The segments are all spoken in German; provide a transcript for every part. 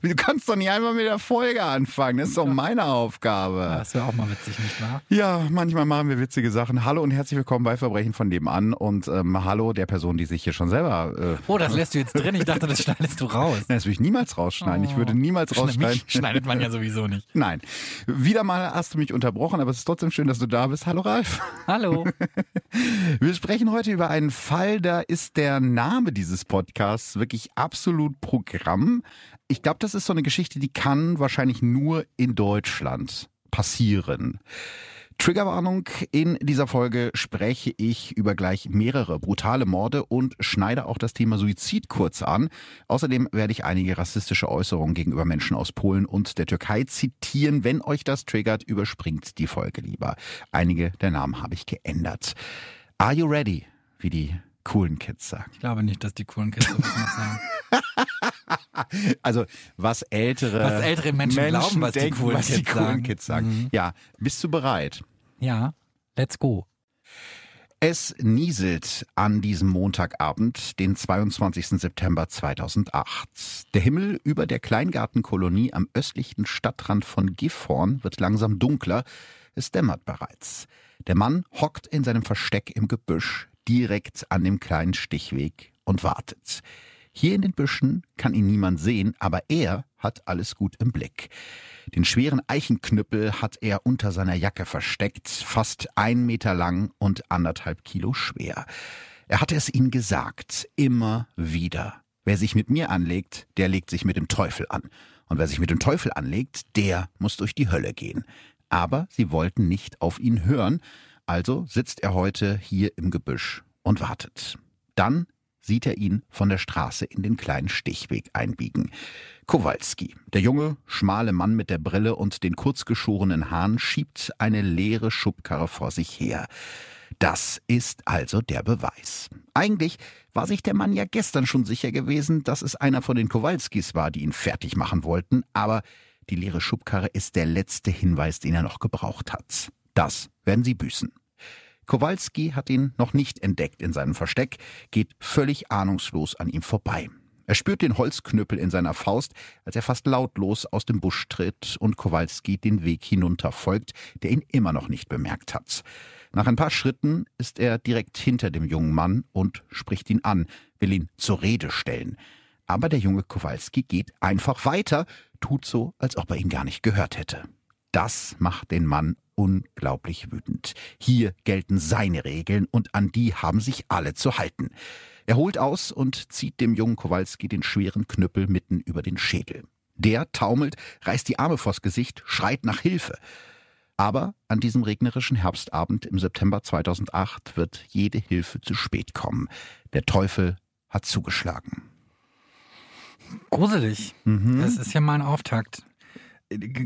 Du kannst doch nicht einmal mit der Folge anfangen. Das ist doch meine Aufgabe. Das wäre auch mal witzig, nicht wahr? Ja, manchmal machen wir witzige Sachen. Hallo und herzlich willkommen bei Verbrechen von nebenan. Und ähm, hallo der Person, die sich hier schon selber. Äh, Oh, das lässt du jetzt drin. Ich dachte, das schneidest du raus. Nein, das würde ich niemals rausschneiden. Ich würde niemals rausschneiden. Mich schneidet man ja sowieso nicht. Nein. Wieder mal hast du mich unterbrochen, aber es ist trotzdem schön, dass du da bist. Hallo Ralf. Hallo. Wir sprechen heute über einen Fall, da ist der Name dieses Podcasts wirklich absolut Programm. Ich glaube, das ist so eine Geschichte, die kann wahrscheinlich nur in Deutschland passieren. Triggerwarnung, in dieser Folge spreche ich über gleich mehrere brutale Morde und schneide auch das Thema Suizid kurz an. Außerdem werde ich einige rassistische Äußerungen gegenüber Menschen aus Polen und der Türkei zitieren. Wenn euch das triggert, überspringt die Folge lieber. Einige der Namen habe ich geändert. Are you ready? Wie die coolen Kids sagen. Ich glaube nicht, dass die coolen Kids sowas noch sagen. Also was ältere, Was ältere Menschen glauben, was die denken, coolen was die Kids coolen sagen. Kids sagen. Mhm. Ja, bist du bereit? Ja, let's go. Es nieselt an diesem Montagabend, den 22. September 2008. Der Himmel über der Kleingartenkolonie am östlichen Stadtrand von Gifhorn wird langsam dunkler. Es dämmert bereits. Der Mann hockt in seinem Versteck im Gebüsch, direkt an dem kleinen Stichweg und wartet. Hier in den Büschen kann ihn niemand sehen, aber er hat alles gut im Blick. Den schweren Eichenknüppel hat er unter seiner Jacke versteckt, fast ein Meter lang und anderthalb Kilo schwer. Er hatte es ihnen gesagt, immer wieder. Wer sich mit mir anlegt, der legt sich mit dem Teufel an. Und wer sich mit dem Teufel anlegt, der muss durch die Hölle gehen. Aber sie wollten nicht auf ihn hören, also sitzt er heute hier im Gebüsch und wartet. Dann sieht er ihn von der Straße in den kleinen Stichweg einbiegen. Kowalski, der junge, schmale Mann mit der Brille und den kurzgeschorenen Haaren, schiebt eine leere Schubkarre vor sich her. Das ist also der Beweis. Eigentlich war sich der Mann ja gestern schon sicher gewesen, dass es einer von den Kowalskis war, die ihn fertig machen wollten, aber die leere Schubkarre ist der letzte Hinweis, den er noch gebraucht hat. Das werden sie büßen. Kowalski hat ihn noch nicht entdeckt in seinem Versteck, geht völlig ahnungslos an ihm vorbei. Er spürt den Holzknüppel in seiner Faust, als er fast lautlos aus dem Busch tritt und Kowalski den Weg hinunter folgt, der ihn immer noch nicht bemerkt hat. Nach ein paar Schritten ist er direkt hinter dem jungen Mann und spricht ihn an, will ihn zur Rede stellen. Aber der junge Kowalski geht einfach weiter, tut so, als ob er ihn gar nicht gehört hätte. Das macht den Mann unglaublich wütend. Hier gelten seine Regeln und an die haben sich alle zu halten. Er holt aus und zieht dem jungen Kowalski den schweren Knüppel mitten über den Schädel. Der taumelt, reißt die Arme vors Gesicht, schreit nach Hilfe. Aber an diesem regnerischen Herbstabend im September 2008 wird jede Hilfe zu spät kommen. Der Teufel hat zugeschlagen. Gruselig. Das ist ja mal ein Auftakt.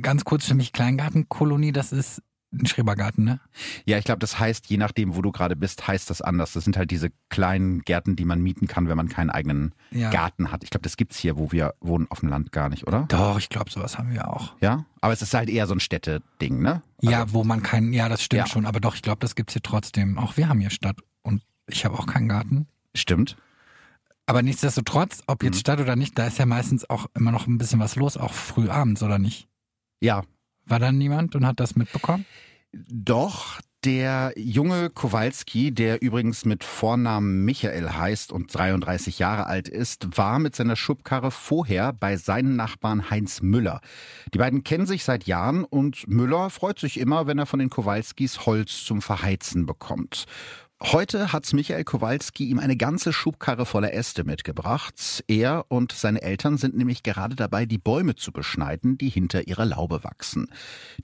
Ganz kurz für mich, Kleingartenkolonie, das ist ein Schrebergarten, ne? Ja, ich glaube, das heißt, je nachdem, wo du gerade bist, heißt das anders. Das sind halt diese kleinen Gärten, die man mieten kann, wenn man keinen eigenen Ja. Garten hat. Ich glaube, das gibt's hier, wo wir wohnen, auf dem Land gar nicht, oder? Doch, ich glaube, sowas haben wir auch. Ja? Aber es ist halt eher so ein Städteding, ne? Ja, wo man keinen, ja, das stimmt Ja. schon, aber doch, ich glaube, das gibt's hier trotzdem. Auch wir haben hier Stadt und ich habe auch keinen Garten. Stimmt. Aber nichtsdestotrotz, ob jetzt Mhm. Stadt oder nicht, da ist ja meistens auch immer noch ein bisschen was los, auch früh abends, oder nicht? Ja. War da niemand und hat das mitbekommen? Doch, der junge Kowalski, der übrigens mit Vornamen Michael heißt und 33 Jahre alt ist, war mit seiner Schubkarre vorher bei seinen Nachbarn Heinz Müller. Die beiden kennen sich seit Jahren und Müller freut sich immer, wenn er von den Kowalskis Holz zum Verheizen bekommt. Heute hat Michael Kowalski ihm eine ganze Schubkarre voller Äste mitgebracht. Er und seine Eltern sind nämlich gerade dabei, die Bäume zu beschneiden, die hinter ihrer Laube wachsen.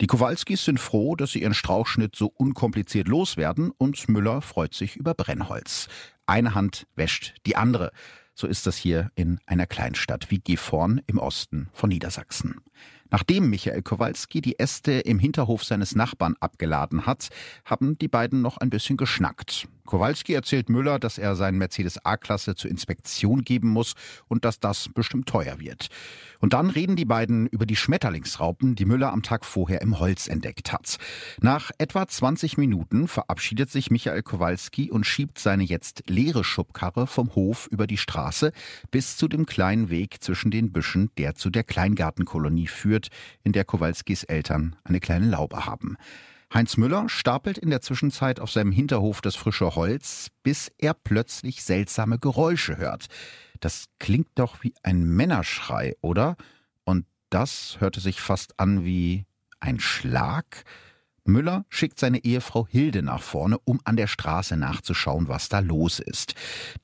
Die Kowalskis sind froh, dass sie ihren Strauchschnitt so unkompliziert loswerden und Müller freut sich über Brennholz. Eine Hand wäscht die andere. So ist das hier in einer Kleinstadt wie Gifhorn im Osten von Niedersachsen. Nachdem Michael Kowalski die Äste im Hinterhof seines Nachbarn abgeladen hat, haben die beiden noch ein bisschen geschnackt. Kowalski erzählt Müller, dass er seinen Mercedes A-Klasse zur Inspektion geben muss und dass das bestimmt teuer wird. Und dann reden die beiden über die Schmetterlingsraupen, die Müller am Tag vorher im Holz entdeckt hat. Nach etwa 20 Minuten verabschiedet sich Michael Kowalski und schiebt seine jetzt leere Schubkarre vom Hof über die Straße bis zu dem kleinen Weg zwischen den Büschen, der zu der Kleingartenkolonie führt, in der Kowalskis Eltern eine kleine Laube haben. Heinz Müller stapelt in der Zwischenzeit auf seinem Hinterhof das frische Holz, bis er plötzlich seltsame Geräusche hört. Das klingt doch wie ein Männerschrei, oder? Und das hörte sich fast an wie ein Schlag? Müller schickt seine Ehefrau Hilde nach vorne, um an der Straße nachzuschauen, was da los ist.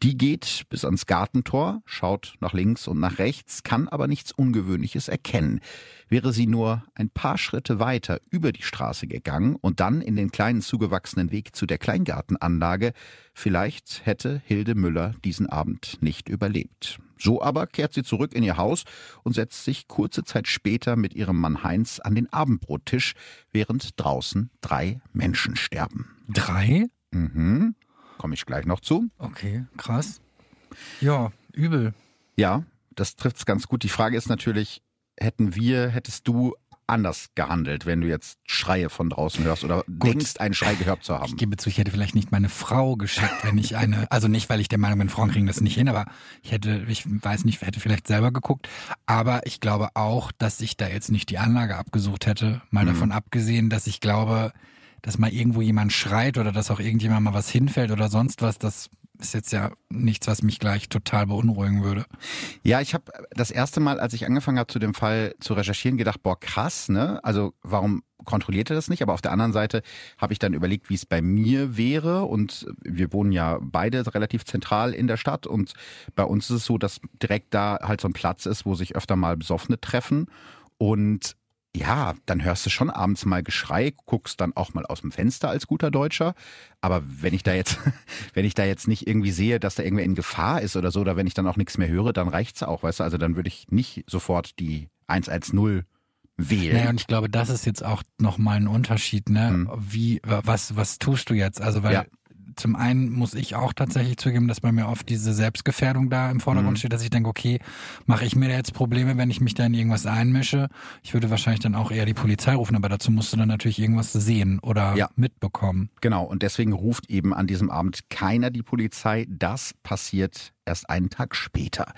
Die geht bis ans Gartentor, schaut nach links und nach rechts, kann aber nichts Ungewöhnliches erkennen. Wäre sie nur ein paar Schritte weiter über die Straße gegangen und dann in den kleinen zugewachsenen Weg zu der Kleingartenanlage, vielleicht hätte Hilde Müller diesen Abend nicht überlebt. So aber kehrt sie zurück in ihr Haus und setzt sich kurze Zeit später mit ihrem Mann Heinz an den Abendbrottisch, während draußen drei Menschen sterben. Drei? Mhm. Komme ich gleich noch zu. Okay, krass. Ja, übel. Ja, das trifft's ganz gut. Die Frage ist natürlich, hätten wir, hättest du anders gehandelt, wenn du jetzt Schreie von draußen hörst oder Gut. denkst, einen Schrei gehört zu haben? Ich gebe zu, ich hätte vielleicht nicht meine Frau geschickt, wenn ich eine, also nicht, weil ich der Meinung bin, Frauen kriegen das nicht hin, aber ich hätte, ich weiß nicht, hätte vielleicht selber geguckt. Aber ich glaube auch, dass ich da jetzt nicht die Anlage abgesucht hätte. Mal mhm. davon abgesehen, dass ich glaube, dass mal irgendwo jemand schreit oder dass auch irgendjemand mal was hinfällt oder sonst was, das ist jetzt ja nichts, was mich gleich total beunruhigen würde. Ja, ich habe das erste Mal, als ich angefangen habe, zu dem Fall zu recherchieren, gedacht, boah, krass, ne? Also warum kontrolliert er das nicht? Aber auf der anderen Seite habe ich dann überlegt, wie es bei mir wäre. Und wir wohnen ja beide relativ zentral in der Stadt. Und bei uns ist es so, dass direkt da halt so ein Platz ist, wo sich öfter mal Besoffene treffen. Und ja, dann hörst du schon abends mal Geschrei, guckst dann auch mal aus dem Fenster als guter Deutscher. Aber wenn ich da jetzt, wenn ich da jetzt nicht irgendwie sehe, dass da irgendwer in Gefahr ist oder so, oder wenn ich dann auch nichts mehr höre, dann reicht's auch, weißt du? Also dann würde ich nicht sofort die 110 wählen. Naja, und ich glaube, das ist jetzt auch nochmal ein Unterschied, ne? Hm. Wie, was, was tust du jetzt? Also, weil ja zum einen muss ich auch tatsächlich zugeben, dass bei mir oft diese Selbstgefährdung da im Vordergrund mhm. steht, dass ich denke, okay, mache ich mir da jetzt Probleme, wenn ich mich da in irgendwas einmische? Ich würde wahrscheinlich dann auch eher die Polizei rufen, aber dazu musst du dann natürlich irgendwas sehen oder ja. mitbekommen. Genau, und deswegen ruft eben an diesem Abend keiner die Polizei. Das passiert erst einen Tag später.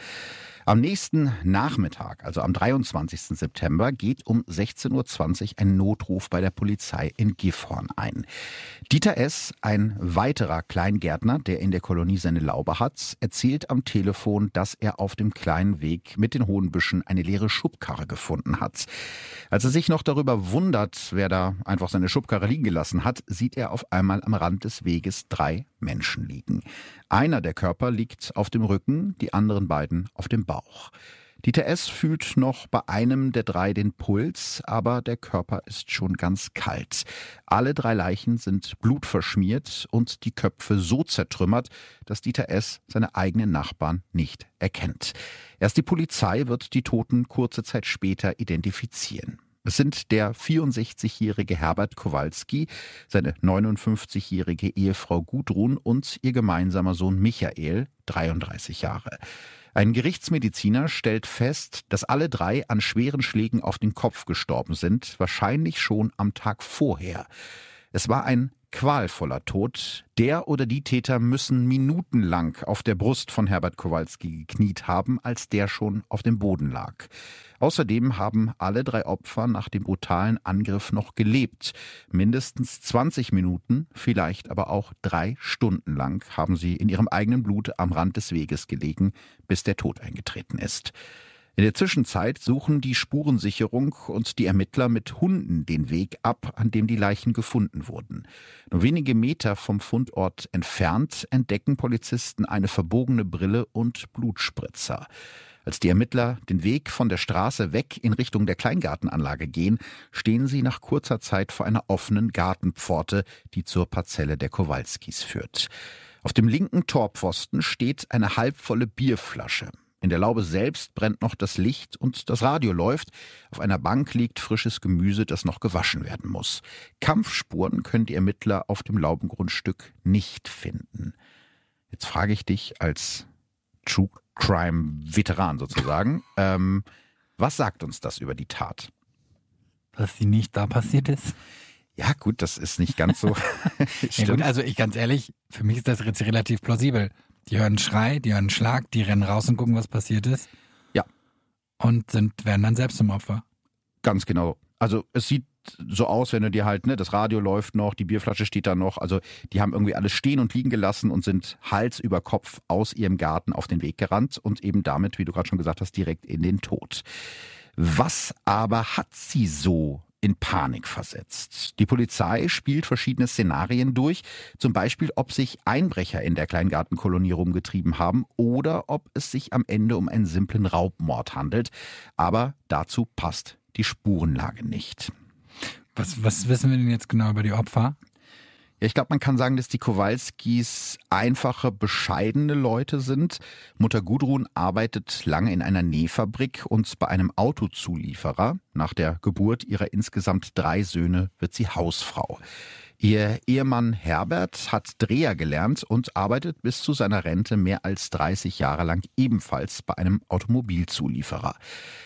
Am nächsten Nachmittag, also am 23. September, geht um 16.20 Uhr ein Notruf bei der Polizei in Gifhorn ein. Dieter S., ein weiterer Kleingärtner, der in der Kolonie seine Laube hat, erzählt am Telefon, dass er auf dem kleinen Weg mit den hohen Büschen eine leere Schubkarre gefunden hat. Als er sich noch darüber wundert, wer da einfach seine Schubkarre liegen gelassen hat, sieht er auf einmal am Rand des Weges drei Menschen liegen. Einer der Körper liegt auf dem Rücken, die anderen beiden auf dem Bauch. Dieter S. fühlt noch bei einem der drei den Puls, aber der Körper ist schon ganz kalt. Alle drei Leichen sind blutverschmiert und die Köpfe so zertrümmert, dass Dieter S. seine eigenen Nachbarn nicht erkennt. Erst die Polizei wird die Toten kurze Zeit später identifizieren. Es sind der 64-jährige Herbert Kowalski, seine 59-jährige Ehefrau Gudrun und ihr gemeinsamer Sohn Michael, 33 Jahre. Ein Gerichtsmediziner stellt fest, dass alle drei an schweren Schlägen auf den Kopf gestorben sind, wahrscheinlich schon am Tag vorher. Es war ein qualvoller Tod. Der oder die Täter müssen minutenlang auf der Brust von Herbert Kowalski gekniet haben, als der schon auf dem Boden lag. Außerdem haben alle drei Opfer nach dem brutalen Angriff noch gelebt. Mindestens 20 Minuten, vielleicht aber auch drei Stunden lang haben sie in ihrem eigenen Blut am Rand des Weges gelegen, bis der Tod eingetreten ist. In der Zwischenzeit suchen die Spurensicherung und die Ermittler mit Hunden den Weg ab, an dem die Leichen gefunden wurden. Nur wenige Meter vom Fundort entfernt entdecken Polizisten eine verbogene Brille und Blutspritzer. Als die Ermittler den Weg von der Straße weg in Richtung der Kleingartenanlage gehen, stehen sie nach kurzer Zeit vor einer offenen Gartenpforte, die zur Parzelle der Kowalskis führt. Auf dem linken Torpfosten steht eine halbvolle Bierflasche. In der Laube selbst brennt noch das Licht und das Radio läuft. Auf einer Bank liegt frisches Gemüse, das noch gewaschen werden muss. Kampfspuren können die Ermittler auf dem Laubengrundstück nicht finden. Jetzt frage ich dich als True Crime Veteran sozusagen, ähm, was sagt uns das über die Tat? Dass sie nicht da passiert ist? Ja, gut, das ist nicht ganz so. ja, gut, also ich ganz ehrlich, für mich ist das jetzt relativ plausibel. Die hören einen Schrei, die hören einen Schlag, die rennen raus und gucken, was passiert ist. Ja. Und sind, werden dann selbst zum Opfer. Ganz genau. Also es sieht so aus, wenn du dir halt, ne, das Radio läuft noch, die Bierflasche steht da noch. Also die haben irgendwie alles stehen und liegen gelassen und sind Hals über Kopf aus ihrem Garten auf den Weg gerannt und eben damit, wie du gerade schon gesagt hast, direkt in den Tod. Was aber hat sie so in Panik versetzt. Die Polizei spielt verschiedene Szenarien durch, zum Beispiel, ob sich Einbrecher in der Kleingartenkolonie rumgetrieben haben oder ob es sich am Ende um einen simplen Raubmord handelt. Aber dazu passt die Spurenlage nicht. Was, was wissen wir denn jetzt genau über die Opfer? Ja, ich glaube, man kann sagen, dass die Kowalskis einfache, bescheidene Leute sind. Mutter Gudrun arbeitet lange in einer Nähfabrik und bei einem Autozulieferer. Nach der Geburt ihrer insgesamt drei Söhne wird sie Hausfrau. Ihr Ehemann Herbert hat Dreher gelernt und arbeitet bis zu seiner Rente mehr als 30 Jahre lang ebenfalls bei einem Automobilzulieferer.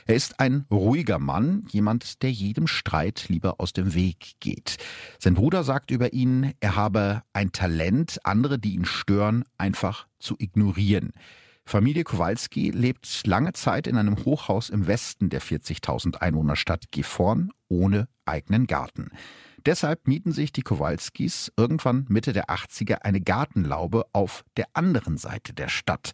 Er ist ein ruhiger Mann, jemand, der jedem Streit lieber aus dem Weg geht. Sein Bruder sagt über ihn, er habe ein Talent, andere, die ihn stören, einfach zu ignorieren. Familie Kowalski lebt lange Zeit in einem Hochhaus im Westen der 40.000 Einwohnerstadt Gifhorn ohne eigenen Garten. Deshalb mieten sich die Kowalskis irgendwann Mitte der 80er eine Gartenlaube auf der anderen Seite der Stadt.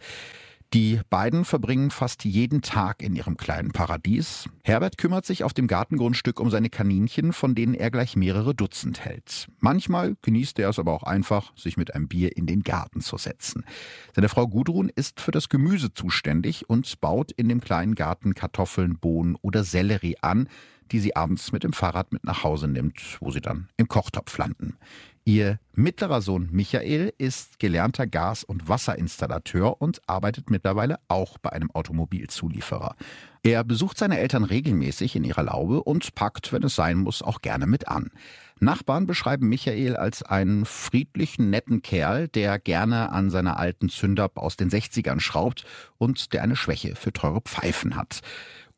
Die beiden verbringen fast jeden Tag in ihrem kleinen Paradies. Herbert kümmert sich auf dem Gartengrundstück um seine Kaninchen, von denen er gleich mehrere Dutzend hält. Manchmal genießt er es aber auch einfach, sich mit einem Bier in den Garten zu setzen. Seine Frau Gudrun ist für das Gemüse zuständig und baut in dem kleinen Garten Kartoffeln, Bohnen oder Sellerie an, die sie abends mit dem Fahrrad mit nach Hause nimmt, wo sie dann im Kochtopf landen. Ihr mittlerer Sohn Michael ist gelernter Gas- und Wasserinstallateur und arbeitet mittlerweile auch bei einem Automobilzulieferer. Er besucht seine Eltern regelmäßig in ihrer Laube und packt, wenn es sein muss, auch gerne mit an. Nachbarn beschreiben Michael als einen friedlichen, netten Kerl, der gerne an seiner alten Zündab aus den 60ern schraubt und der eine Schwäche für teure Pfeifen hat.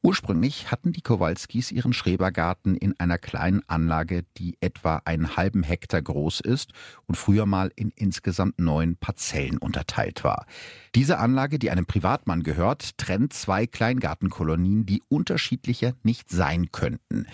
Ursprünglich hatten die Kowalskis ihren Schrebergarten in einer kleinen Anlage, die etwa einen halben Hektar groß ist und früher mal in insgesamt neun Parzellen unterteilt war. Diese Anlage, die einem Privatmann gehört, trennt zwei Kleingartenkolonien, die unterschiedlicher nicht sein könnten.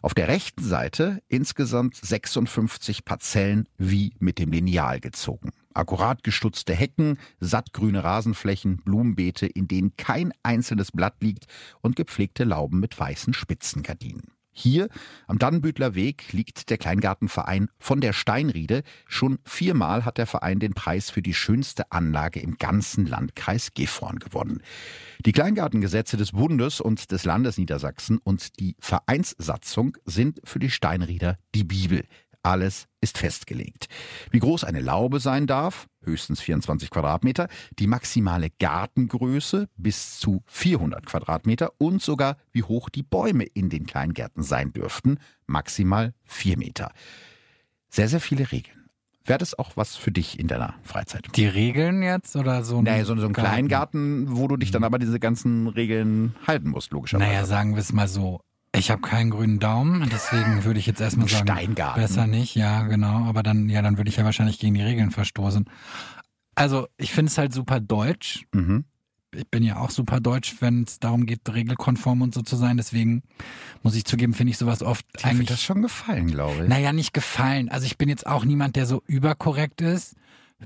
Auf der rechten Seite insgesamt 56 Parzellen wie mit dem Lineal gezogen. Akkurat gestutzte Hecken, sattgrüne Rasenflächen, Blumenbeete, in denen kein einzelnes Blatt liegt und gepflegte Lauben mit weißen Spitzengardinen. Hier am Dannenbütler Weg liegt der Kleingartenverein von der Steinriede. Schon viermal hat der Verein den Preis für die schönste Anlage im ganzen Landkreis Gifhorn gewonnen. Die Kleingartengesetze des Bundes und des Landes Niedersachsen und die Vereinssatzung sind für die Steinrieder die Bibel. Alles ist festgelegt. Wie groß eine Laube sein darf, höchstens 24 Quadratmeter, die maximale Gartengröße bis zu 400 Quadratmeter und sogar wie hoch die Bäume in den Kleingärten sein dürften, maximal 4 Meter. Sehr, sehr viele Regeln. Wäre das auch was für dich in deiner Freizeit? Die Regeln jetzt oder so ein Naja, so, so ein Kleingarten, wo du dich dann aber diese ganzen Regeln halten musst, logischerweise. Naja, sagen wir es mal so. Ich habe keinen grünen Daumen, deswegen würde ich jetzt erstmal sagen, Steingarten. besser nicht, ja, genau. Aber dann, ja, dann würde ich ja wahrscheinlich gegen die Regeln verstoßen. Also, ich finde es halt super deutsch. Mhm. Ich bin ja auch super deutsch, wenn es darum geht, regelkonform und so zu sein. Deswegen muss ich zugeben, finde ich sowas oft Dir eigentlich. wird das schon gefallen, glaube ich. Naja, nicht gefallen. Also ich bin jetzt auch niemand, der so überkorrekt ist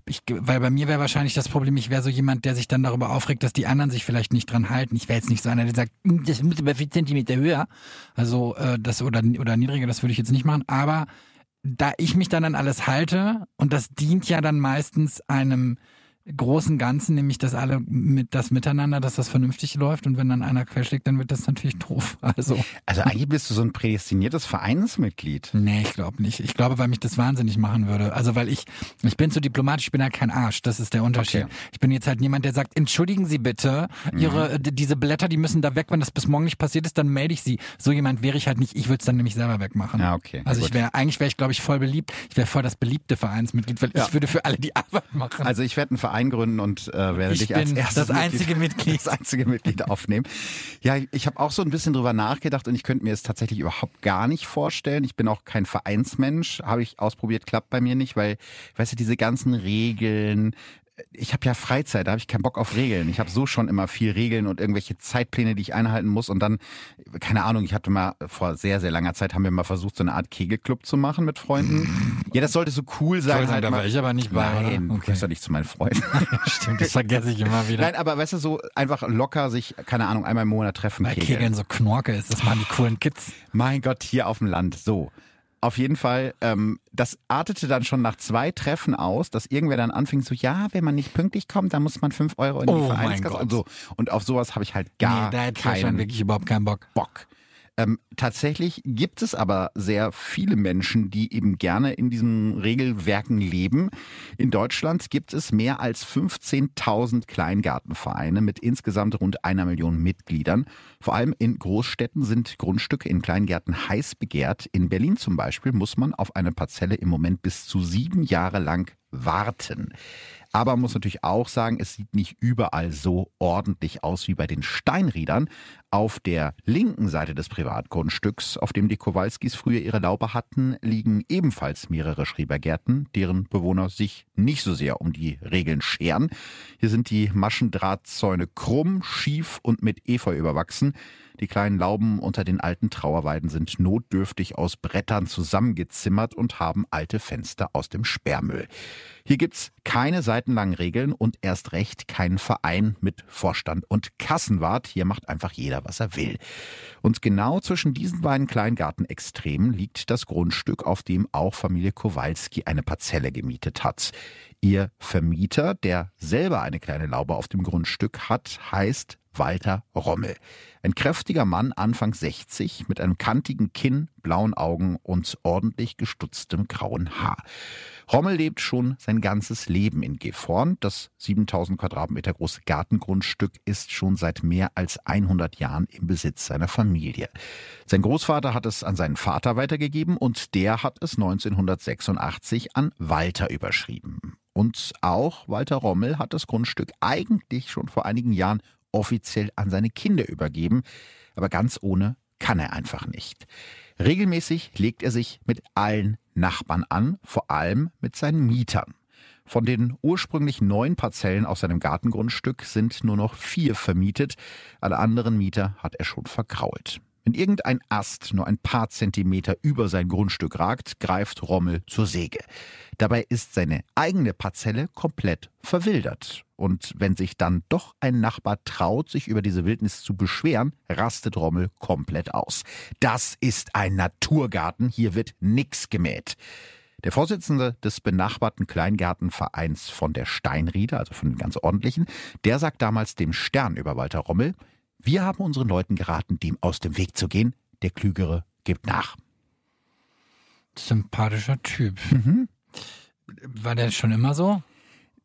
ich, weil bei mir wäre wahrscheinlich das Problem, ich wäre so jemand, der sich dann darüber aufregt, dass die anderen sich vielleicht nicht dran halten. Ich wäre jetzt nicht so einer, der sagt, hm, das muss aber vier Zentimeter höher. Also äh, das oder, oder niedriger, das würde ich jetzt nicht machen. Aber da ich mich dann an alles halte, und das dient ja dann meistens einem großen Ganzen, nämlich dass alle mit das Miteinander, dass das vernünftig läuft und wenn dann einer querschlägt, dann wird das natürlich doof. Also, also eigentlich bist du so ein prädestiniertes Vereinsmitglied. Nee, ich glaube nicht. Ich glaube, weil mich das wahnsinnig machen würde. Also weil ich, ich bin so diplomatisch, ich bin halt kein Arsch. Das ist der Unterschied. Okay. Ich bin jetzt halt niemand, der sagt, entschuldigen Sie bitte, Ihre, mhm. diese Blätter, die müssen da weg, wenn das bis morgen nicht passiert ist, dann melde ich sie. So jemand wäre ich halt nicht. Ich würde es dann nämlich selber wegmachen. Ja, okay. Also ich wäre, eigentlich wäre ich, glaube ich, voll beliebt. Ich wäre voll das beliebte Vereinsmitglied, weil ja. ich würde für alle die Arbeit machen. Also ich werde einen Verein gründen und äh, werde ich dich als erstes das einzige Mitglied, Mitglied. das einzige Mitglied aufnehmen. Ja, ich habe auch so ein bisschen drüber nachgedacht und ich könnte mir es tatsächlich überhaupt gar nicht vorstellen. Ich bin auch kein Vereinsmensch, habe ich ausprobiert, klappt bei mir nicht, weil, weißt du, diese ganzen Regeln, ich habe ja Freizeit, da habe ich keinen Bock auf Regeln. Ich habe so schon immer viel Regeln und irgendwelche Zeitpläne, die ich einhalten muss. Und dann, keine Ahnung, ich hatte mal vor sehr, sehr langer Zeit, haben wir mal versucht, so eine Art Kegelclub zu machen mit Freunden. Ja, das sollte so cool sein. Voll, halt da war ich aber nicht bei. Nein, okay. du ja nicht zu meinen Freunden. Stimmt, das vergesse ich immer wieder. Nein, aber weißt du, so einfach locker sich, keine Ahnung, einmal im Monat treffen. Weil Kegeln, Kegeln so Knorke ist, das waren die coolen Kids. Mein Gott, hier auf dem Land, so. Auf jeden Fall, ähm, das artete dann schon nach zwei Treffen aus, dass irgendwer dann anfing so, ja, wenn man nicht pünktlich kommt, dann muss man fünf Euro in die oh Vereinskasse und so. Und auf sowas habe ich halt gar nee, da keinen schon wirklich überhaupt keinen Bock. Bock. Ähm, tatsächlich gibt es aber sehr viele Menschen, die eben gerne in diesen Regelwerken leben. In Deutschland gibt es mehr als 15.000 Kleingartenvereine mit insgesamt rund einer Million Mitgliedern. Vor allem in Großstädten sind Grundstücke in Kleingärten heiß begehrt. In Berlin zum Beispiel muss man auf eine Parzelle im Moment bis zu sieben Jahre lang warten. Aber man muss natürlich auch sagen, es sieht nicht überall so ordentlich aus wie bei den Steinriedern. Auf der linken Seite des Privatgrundstücks, auf dem die Kowalskis früher ihre Laube hatten, liegen ebenfalls mehrere Schrebergärten, deren Bewohner sich nicht so sehr um die Regeln scheren. Hier sind die Maschendrahtzäune krumm, schief und mit Efeu überwachsen. Die kleinen Lauben unter den alten Trauerweiden sind notdürftig aus Brettern zusammengezimmert und haben alte Fenster aus dem Sperrmüll. Hier gibt's keine seitenlangen Regeln und erst recht keinen Verein mit Vorstand und Kassenwart. Hier macht einfach jeder, was er will. Und genau zwischen diesen beiden Kleingartenextremen liegt das Grundstück, auf dem auch Familie Kowalski eine Parzelle gemietet hat. Ihr Vermieter, der selber eine kleine Laube auf dem Grundstück hat, heißt Walter Rommel. Ein kräftiger Mann, Anfang 60, mit einem kantigen Kinn, blauen Augen und ordentlich gestutztem grauen Haar. Rommel lebt schon sein ganzes Leben in Gifhorn. Das 7000 Quadratmeter große Gartengrundstück ist schon seit mehr als 100 Jahren im Besitz seiner Familie. Sein Großvater hat es an seinen Vater weitergegeben und der hat es 1986 an Walter überschrieben. Und auch Walter Rommel hat das Grundstück eigentlich schon vor einigen Jahren offiziell an seine Kinder übergeben, aber ganz ohne kann er einfach nicht. Regelmäßig legt er sich mit allen Nachbarn an, vor allem mit seinen Mietern. Von den ursprünglich neun Parzellen aus seinem Gartengrundstück sind nur noch vier vermietet. Alle anderen Mieter hat er schon verkrault. Wenn irgendein Ast nur ein paar Zentimeter über sein Grundstück ragt, greift Rommel zur Säge. Dabei ist seine eigene Parzelle komplett verwildert. Und wenn sich dann doch ein Nachbar traut, sich über diese Wildnis zu beschweren, rastet Rommel komplett aus. Das ist ein Naturgarten, hier wird nix gemäht. Der Vorsitzende des benachbarten Kleingartenvereins von der Steinriede, also von den ganz ordentlichen, der sagt damals dem Stern über Walter Rommel, wir haben unseren Leuten geraten, dem aus dem Weg zu gehen. Der Klügere gibt nach. Sympathischer Typ. Mhm. War der schon immer so?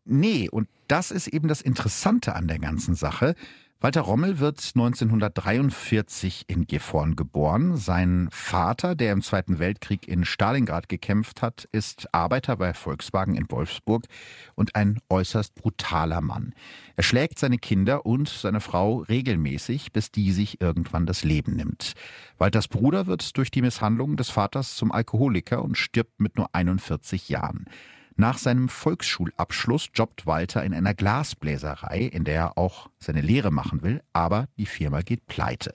Nee, und das ist eben das Interessante an der ganzen Sache. Walter Rommel wird 1943 in Gifhorn geboren. Sein Vater, der im Zweiten Weltkrieg in Stalingrad gekämpft hat, ist Arbeiter bei Volkswagen in Wolfsburg und ein äußerst brutaler Mann. Er schlägt seine Kinder und seine Frau regelmäßig, bis die sich irgendwann das Leben nimmt. Walters Bruder wird durch die Misshandlung des Vaters zum Alkoholiker und stirbt mit nur 41 Jahren. Nach seinem Volksschulabschluss jobbt Walter in einer Glasbläserei, in der er auch seine Lehre machen will, aber die Firma geht pleite.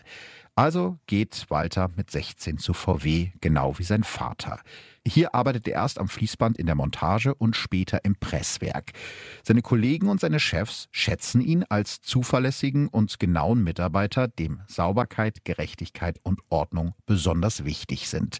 Also geht Walter mit 16 zu VW, genau wie sein Vater. Hier arbeitet er erst am Fließband in der Montage und später im Presswerk. Seine Kollegen und seine Chefs schätzen ihn als zuverlässigen und genauen Mitarbeiter, dem Sauberkeit, Gerechtigkeit und Ordnung besonders wichtig sind.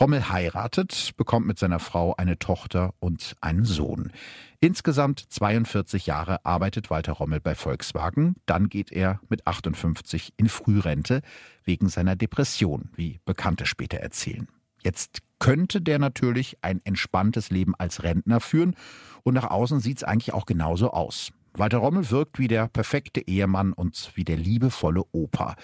Rommel heiratet, bekommt mit seiner Frau eine Tochter und einen Sohn. Insgesamt 42 Jahre arbeitet Walter Rommel bei Volkswagen. Dann geht er mit 58 in Frührente wegen seiner Depression, wie Bekannte später erzählen. Jetzt könnte der natürlich ein entspanntes Leben als Rentner führen und nach außen sieht es eigentlich auch genauso aus. Walter Rommel wirkt wie der perfekte Ehemann und wie der liebevolle Opa.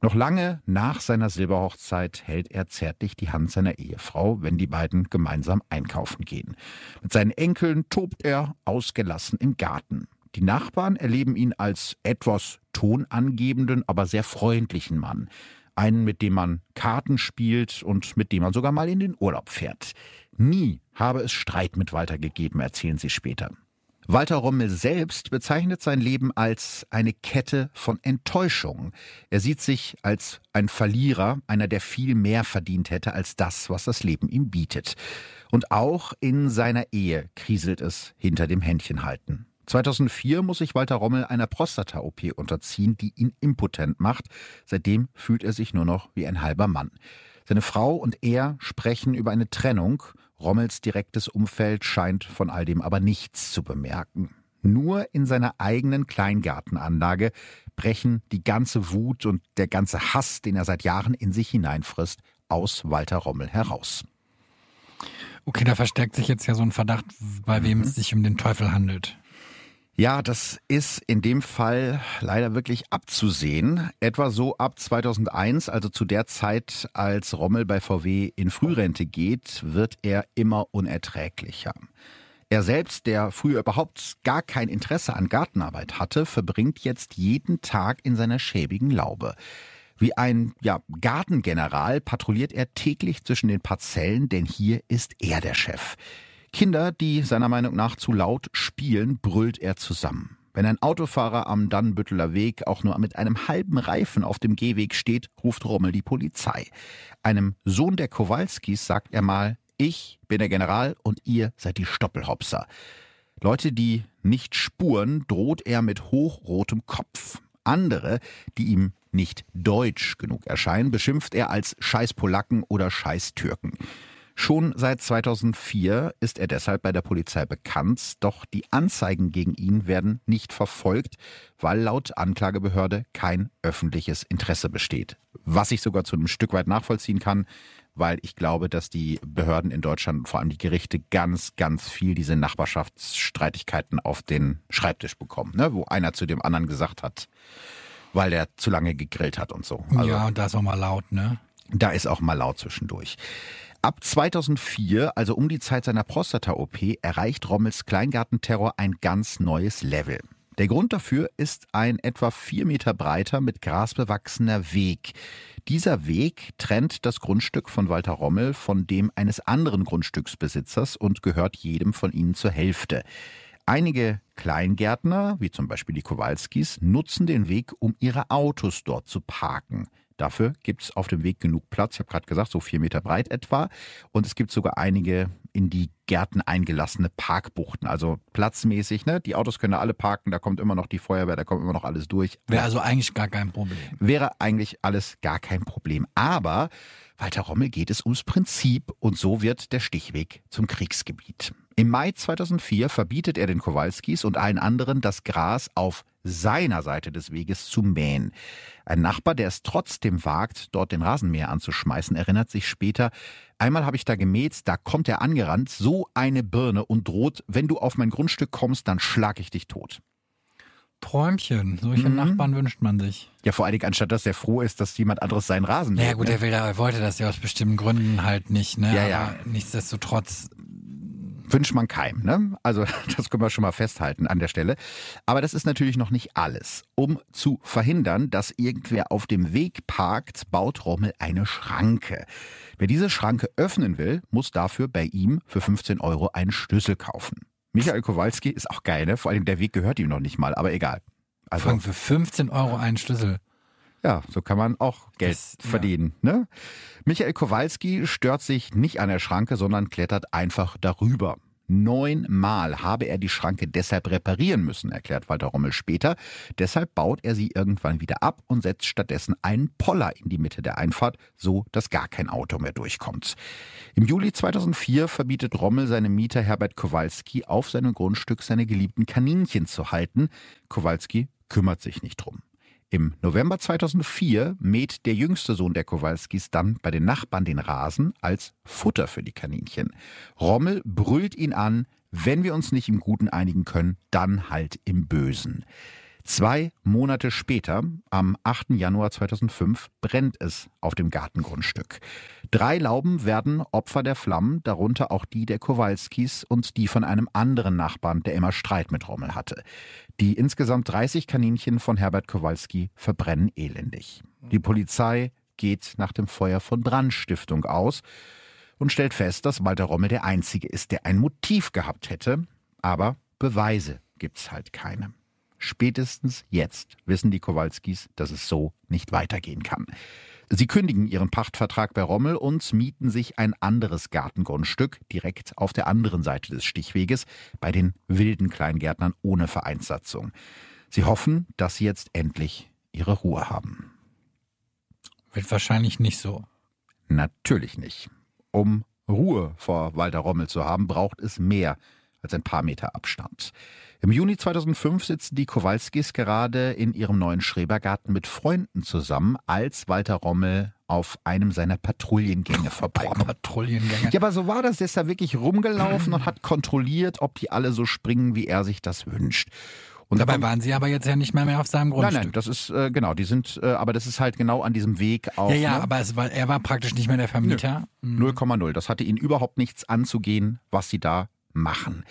Noch lange nach seiner Silberhochzeit hält er zärtlich die Hand seiner Ehefrau, wenn die beiden gemeinsam einkaufen gehen. Mit seinen Enkeln tobt er ausgelassen im Garten. Die Nachbarn erleben ihn als etwas tonangebenden, aber sehr freundlichen Mann. Einen, mit dem man Karten spielt und mit dem man sogar mal in den Urlaub fährt. Nie habe es Streit mit Walter gegeben, erzählen sie später. Walter Rommel selbst bezeichnet sein Leben als eine Kette von Enttäuschungen. Er sieht sich als ein Verlierer, einer, der viel mehr verdient hätte als das, was das Leben ihm bietet. Und auch in seiner Ehe kriselt es hinter dem Händchenhalten. 2004 muss sich Walter Rommel einer Prostata-OP unterziehen, die ihn impotent macht. Seitdem fühlt er sich nur noch wie ein halber Mann. Seine Frau und er sprechen über eine Trennung. Rommels direktes Umfeld scheint von all dem aber nichts zu bemerken. Nur in seiner eigenen Kleingartenanlage brechen die ganze Wut und der ganze Hass, den er seit Jahren in sich hineinfrisst, aus Walter Rommel heraus. Okay, da verstärkt sich jetzt ja so ein Verdacht, bei wem mhm. es sich um den Teufel handelt. Ja, das ist in dem Fall leider wirklich abzusehen. Etwa so ab 2001, also zu der Zeit, als Rommel bei VW in Frührente geht, wird er immer unerträglicher. Er selbst, der früher überhaupt gar kein Interesse an Gartenarbeit hatte, verbringt jetzt jeden Tag in seiner schäbigen Laube. Wie ein ja, Gartengeneral patrouilliert er täglich zwischen den Parzellen, denn hier ist er der Chef. Kinder, die seiner Meinung nach zu laut spielen, brüllt er zusammen. Wenn ein Autofahrer am Dannenbütteler Weg auch nur mit einem halben Reifen auf dem Gehweg steht, ruft Rommel die Polizei. Einem Sohn der Kowalskis sagt er mal, ich bin der General und ihr seid die Stoppelhopser. Leute, die nicht spuren, droht er mit hochrotem Kopf. Andere, die ihm nicht deutsch genug erscheinen, beschimpft er als Scheißpolacken oder Scheißtürken. Schon seit 2004 ist er deshalb bei der Polizei bekannt, doch die Anzeigen gegen ihn werden nicht verfolgt, weil laut Anklagebehörde kein öffentliches Interesse besteht. Was ich sogar zu einem Stück weit nachvollziehen kann, weil ich glaube, dass die Behörden in Deutschland, vor allem die Gerichte, ganz, ganz viel diese Nachbarschaftsstreitigkeiten auf den Schreibtisch bekommen, ne? wo einer zu dem anderen gesagt hat, weil der zu lange gegrillt hat und so. Also, ja, und da ist auch mal laut, ne? Da ist auch mal laut zwischendurch. Ab 2004, also um die Zeit seiner Prostata-OP, erreicht Rommels Kleingartenterror ein ganz neues Level. Der Grund dafür ist ein etwa vier Meter breiter, mit Gras bewachsener Weg. Dieser Weg trennt das Grundstück von Walter Rommel von dem eines anderen Grundstücksbesitzers und gehört jedem von ihnen zur Hälfte. Einige Kleingärtner, wie zum Beispiel die Kowalskis, nutzen den Weg, um ihre Autos dort zu parken. Dafür gibt es auf dem Weg genug Platz. Ich habe gerade gesagt, so vier Meter breit etwa. Und es gibt sogar einige in die Gärten eingelassene Parkbuchten. Also platzmäßig, ne? Die Autos können da alle parken, da kommt immer noch die Feuerwehr, da kommt immer noch alles durch. Wäre also eigentlich gar kein Problem. Wäre eigentlich alles gar kein Problem. Aber Walter Rommel geht es ums Prinzip und so wird der Stichweg zum Kriegsgebiet. Im Mai 2004 verbietet er den Kowalskis und allen anderen, das Gras auf seiner Seite des Weges zu mähen. Ein Nachbar, der es trotzdem wagt, dort den Rasenmäher anzuschmeißen, erinnert sich später, einmal habe ich da gemäht, da kommt er angerannt, so eine Birne und droht, wenn du auf mein Grundstück kommst, dann schlag ich dich tot. Träumchen. Solche mhm. Nachbarn wünscht man sich. Ja, vor allen Dingen, anstatt dass er froh ist, dass jemand anderes seinen Rasen. Ja, gut, ne? er, will, er wollte das ja aus bestimmten Gründen halt nicht, ne? Ja, ja. Aber nichtsdestotrotz wünscht man keinem. Ne? Also das können wir schon mal festhalten an der Stelle. Aber das ist natürlich noch nicht alles. Um zu verhindern, dass irgendwer auf dem Weg parkt, baut Rommel eine Schranke. Wer diese Schranke öffnen will, muss dafür bei ihm für 15 Euro einen Schlüssel kaufen. Michael Kowalski ist auch geil, ne? Vor allem der Weg gehört ihm noch nicht mal, aber egal. Also für 15 Euro einen Schlüssel. Ja, so kann man auch Geld Das- ja. verdienen. Ne? Michael Kowalski stört sich nicht an der Schranke, sondern klettert einfach darüber. Neunmal habe er die Schranke deshalb reparieren müssen, erklärt Walter Rommel später. Deshalb baut er sie irgendwann wieder ab und setzt stattdessen einen Poller in die Mitte der Einfahrt, so dass gar kein Auto mehr durchkommt. Im Juli 2004 verbietet Rommel seinem Mieter Herbert Kowalski auf seinem Grundstück seine geliebten Kaninchen zu halten. Kowalski kümmert sich nicht drum. Im November 2004 mäht der jüngste Sohn der Kowalskis dann bei den Nachbarn den Rasen als Futter für die Kaninchen. Rommel brüllt ihn an, wenn wir uns nicht im Guten einigen können, dann halt im Bösen. Zwei Monate später, am 8. Januar 2005, brennt es auf dem Gartengrundstück. Drei Lauben werden Opfer der Flammen, darunter auch die der Kowalskis und die von einem anderen Nachbarn, der immer Streit mit Rommel hatte. Die insgesamt 30 Kaninchen von Herbert Kowalski verbrennen elendig. Die Polizei geht nach dem Feuer von Brandstiftung aus und stellt fest, dass Walter Rommel der Einzige ist, der ein Motiv gehabt hätte. Aber Beweise gibt's halt keine. Spätestens jetzt wissen die Kowalskis, dass es so nicht weitergehen kann. Sie kündigen ihren Pachtvertrag bei Rommel und mieten sich ein anderes Gartengrundstück direkt auf der anderen Seite des Stichweges bei den wilden Kleingärtnern ohne Vereinssatzung. Sie hoffen, dass sie jetzt endlich ihre Ruhe haben. Wird wahrscheinlich nicht so. Natürlich nicht. Um Ruhe vor Walter Rommel zu haben, braucht es mehr als ein paar Meter Abstand. Im Juni 2005 sitzen die Kowalskis gerade in ihrem neuen Schrebergarten mit Freunden zusammen, als Walter Rommel auf einem seiner Patrouillengänge vorbeikommt. Patrouillengänge. Ja, aber so war das. Der ist da wirklich rumgelaufen und hat kontrolliert, ob die alle so springen, wie er sich das wünscht. Und Dabei waren sie aber jetzt ja nicht mehr, mehr auf seinem Nein, Grundstück. nein, das ist äh, genau, die sind, äh, aber das ist halt genau an diesem Weg auf. ja, ja, ne? aber war, er war praktisch nicht mehr der Vermieter. Mhm. 0,0. Das hatte ihnen überhaupt nichts anzugehen, was sie da machen.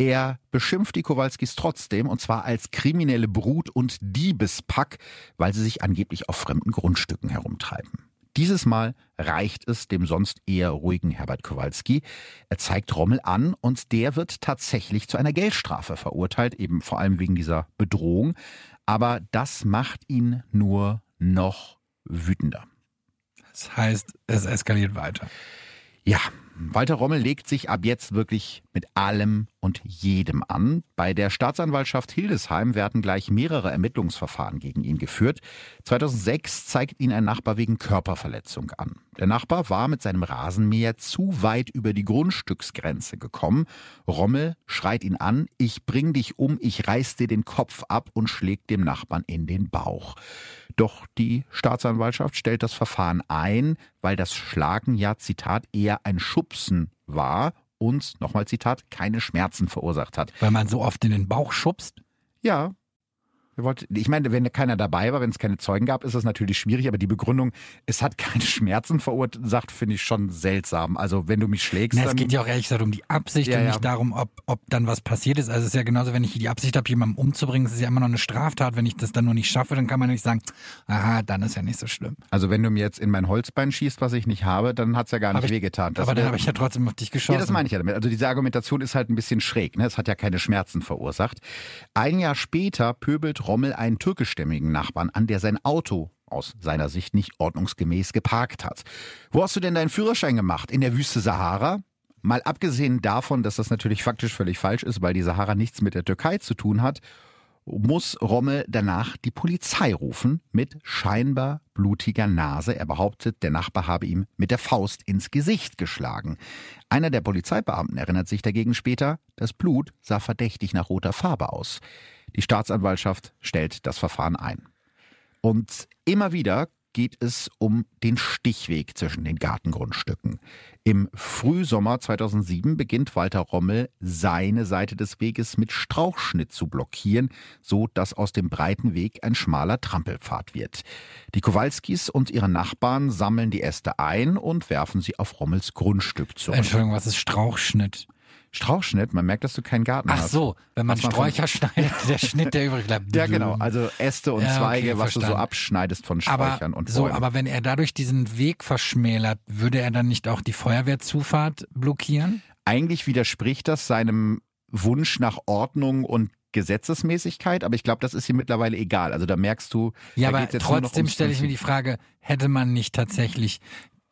Er beschimpft die Kowalskis trotzdem, und zwar als kriminelle Brut- und Diebespack, weil sie sich angeblich auf fremden Grundstücken herumtreiben. Dieses Mal reicht es dem sonst eher ruhigen Herbert Kowalski. Er zeigt Rommel an und der wird tatsächlich zu einer Geldstrafe verurteilt, eben vor allem wegen dieser Bedrohung. Aber das macht ihn nur noch wütender. Das heißt, es eskaliert weiter. Ja, Walter Rommel legt sich ab jetzt wirklich mit allem und jedem an. Bei der Staatsanwaltschaft Hildesheim werden gleich mehrere Ermittlungsverfahren gegen ihn geführt. 2006 zeigt ihn ein Nachbar wegen Körperverletzung an. Der Nachbar war mit seinem Rasenmäher zu weit über die Grundstücksgrenze gekommen. Rommel schreit ihn an, ich bring dich um, ich reiß dir den Kopf ab und schlägt dem Nachbarn in den Bauch. Doch die Staatsanwaltschaft stellt das Verfahren ein, weil das Schlagen ja, Zitat, eher ein Schubsen war und, nochmal Zitat, keine Schmerzen verursacht hat. Weil man so oft in den Bauch schubst. Ja. Wir wollten- Ich meine, wenn keiner dabei war, wenn es keine Zeugen gab, ist das natürlich schwierig, aber die Begründung, es hat keine Schmerzen verursacht, finde ich schon seltsam. Also wenn du mich schlägst, Na, es geht ja auch ehrlich gesagt um die Absicht Ja, und ja. nicht darum, ob, ob dann was passiert ist. Also es ist ja genauso, wenn ich die Absicht habe, jemanden umzubringen, es ist ja immer noch eine Straftat. Wenn ich das dann nur nicht schaffe, dann kann man nicht sagen, aha, dann ist ja nicht so schlimm. also wenn du mir jetzt in mein Holzbein schießt, was ich nicht habe, dann hat's ja gar nicht ich- wehgetan. Das aber dann habe ich ja trotzdem auf dich geschossen. Ja, das meine ich ja damit. Also diese Argumentation ist halt ein bisschen schräg. Ne? Es hat ja keine Schmerzen verursacht. Ein Jahr später pöbelt Rommel einen türkischstämmigen Nachbarn an, der sein Auto aus seiner Sicht nicht ordnungsgemäß geparkt hat. Wo hast du denn deinen Führerschein gemacht? In der Wüste Sahara? Mal abgesehen davon, dass das natürlich faktisch völlig falsch ist, weil die Sahara nichts mit der Türkei zu tun hat, muss Rommel danach die Polizei rufen mit scheinbar blutiger Nase. Er behauptet, der Nachbar habe ihm mit der Faust ins Gesicht geschlagen. Einer der Polizeibeamten erinnert sich dagegen später, das Blut sah verdächtig nach roter Farbe aus. Die Staatsanwaltschaft stellt das Verfahren ein. Und immer wieder geht es um den Stichweg zwischen den Gartengrundstücken. Im Frühsommer 2007 beginnt Walter Rommel, seine Seite des Weges mit Strauchschnitt zu blockieren, so dass aus dem breiten Weg ein schmaler Trampelpfad wird. Die Kowalskis und ihre Nachbarn sammeln die Äste ein und werfen sie auf Rommels Grundstück zurück. Entschuldigung, was ist Strauchschnitt? Strauchschnitt, man merkt, dass du keinen Garten Ach hast. so, wenn man Was man von- Sträucher schneidet, der Schnitt, der übrig bleibt. Ja, genau. Also Äste und Ja, okay, Zweige, was du so verstanden. abschneidest von aber Sträuchern und so, Bäumen. aber wenn er dadurch diesen Weg verschmälert, würde er dann nicht auch die Feuerwehrzufahrt blockieren? eigentlich widerspricht das seinem Wunsch nach Ordnung und Gesetzesmäßigkeit, aber ich glaube, das ist hier mittlerweile egal. Also da merkst du. Ja, da aber trotzdem stelle ich mir die. Frage, hätte man nicht tatsächlich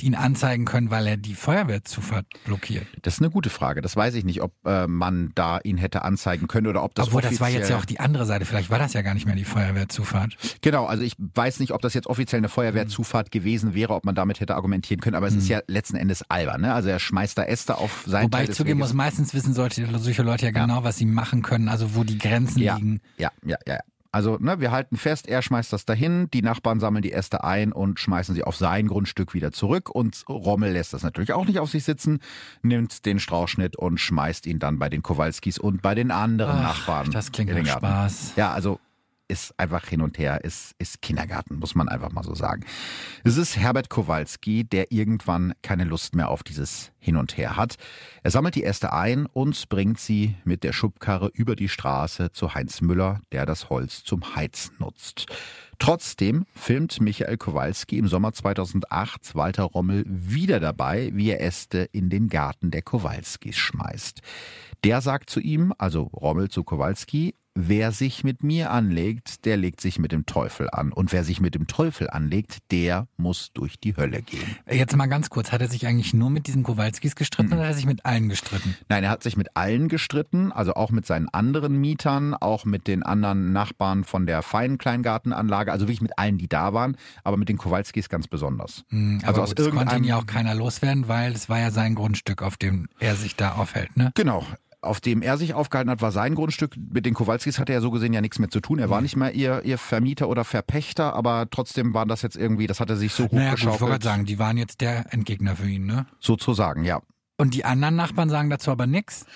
ihn anzeigen können, weil er die Feuerwehrzufahrt blockiert? Das ist eine gute Frage. Das weiß ich nicht, ob äh, man da ihn hätte anzeigen können oder ob das Obwohl, das war jetzt ja auch die andere Seite. Vielleicht war das ja gar nicht mehr die Feuerwehrzufahrt. Genau, also ich weiß nicht, ob das jetzt offiziell eine Feuerwehrzufahrt gewesen wäre, ob man damit hätte argumentieren können, aber es ist ja letzten Endes albern. Ne? Also er schmeißt da Äste auf sein Wobei Teil ich zugeben muss, meistens wissen solche, Leute ja genau, was sie machen können, also wo die Grenzen Ja. liegen. Ja, ja, ja. Also, ne, wir halten fest, er schmeißt das dahin, die Nachbarn sammeln die Äste ein und schmeißen sie auf sein Grundstück wieder zurück und Rommel lässt das natürlich auch nicht auf sich sitzen, nimmt den Strauchschnitt und schmeißt ihn dann bei den Kowalskis und bei den anderen Ach, Nachbarn. das klingt nach. Spaß. Ja, also ist einfach hin und her, ist, ist Kindergarten, muss man einfach mal so sagen. Es ist Herbert Kowalski, der irgendwann keine Lust mehr auf dieses Hin und Her hat. Er sammelt die Äste ein und bringt sie mit der Schubkarre über die Straße zu Heinz Müller, der das Holz zum Heizen nutzt. Trotzdem filmt Michael Kowalski im Sommer 2008 Walter Rommel wieder dabei, wie er Äste in den Garten der Kowalskis schmeißt. Der sagt zu ihm, also Rommel zu Kowalski, wer sich mit mir anlegt, der legt sich mit dem Teufel an. Und wer sich mit dem Teufel anlegt, der muss durch die Hölle gehen. Jetzt mal ganz kurz, hat er sich eigentlich nur mit diesen Kowalskis gestritten oder hat er sich mit allen gestritten? Nein, er hat sich mit allen gestritten, also auch mit seinen anderen Mietern, auch mit den anderen Nachbarn von der feinen Kleingartenanlage, also wirklich mit allen, die da waren, aber mit den Kowalskis ganz besonders. Hm, Also aus gut, das konnte irgendeinem- ihn ja auch keiner loswerden, weil es war ja sein Grundstück, auf dem er sich da aufhält, ne? Genau. Auf dem er sich aufgehalten hat, war sein Grundstück. Mit den Kowalskis hatte er so gesehen ja nichts mehr zu tun. Er war nicht mehr ihr, ihr Vermieter oder Verpächter, aber trotzdem war das jetzt irgendwie, das hat er sich so Naja, gut, ich wollte hochgeschaukelt. gerade sagen, die waren jetzt der Endgegner für ihn, ne? sozusagen, ja. Und die anderen Nachbarn sagen dazu aber nichts.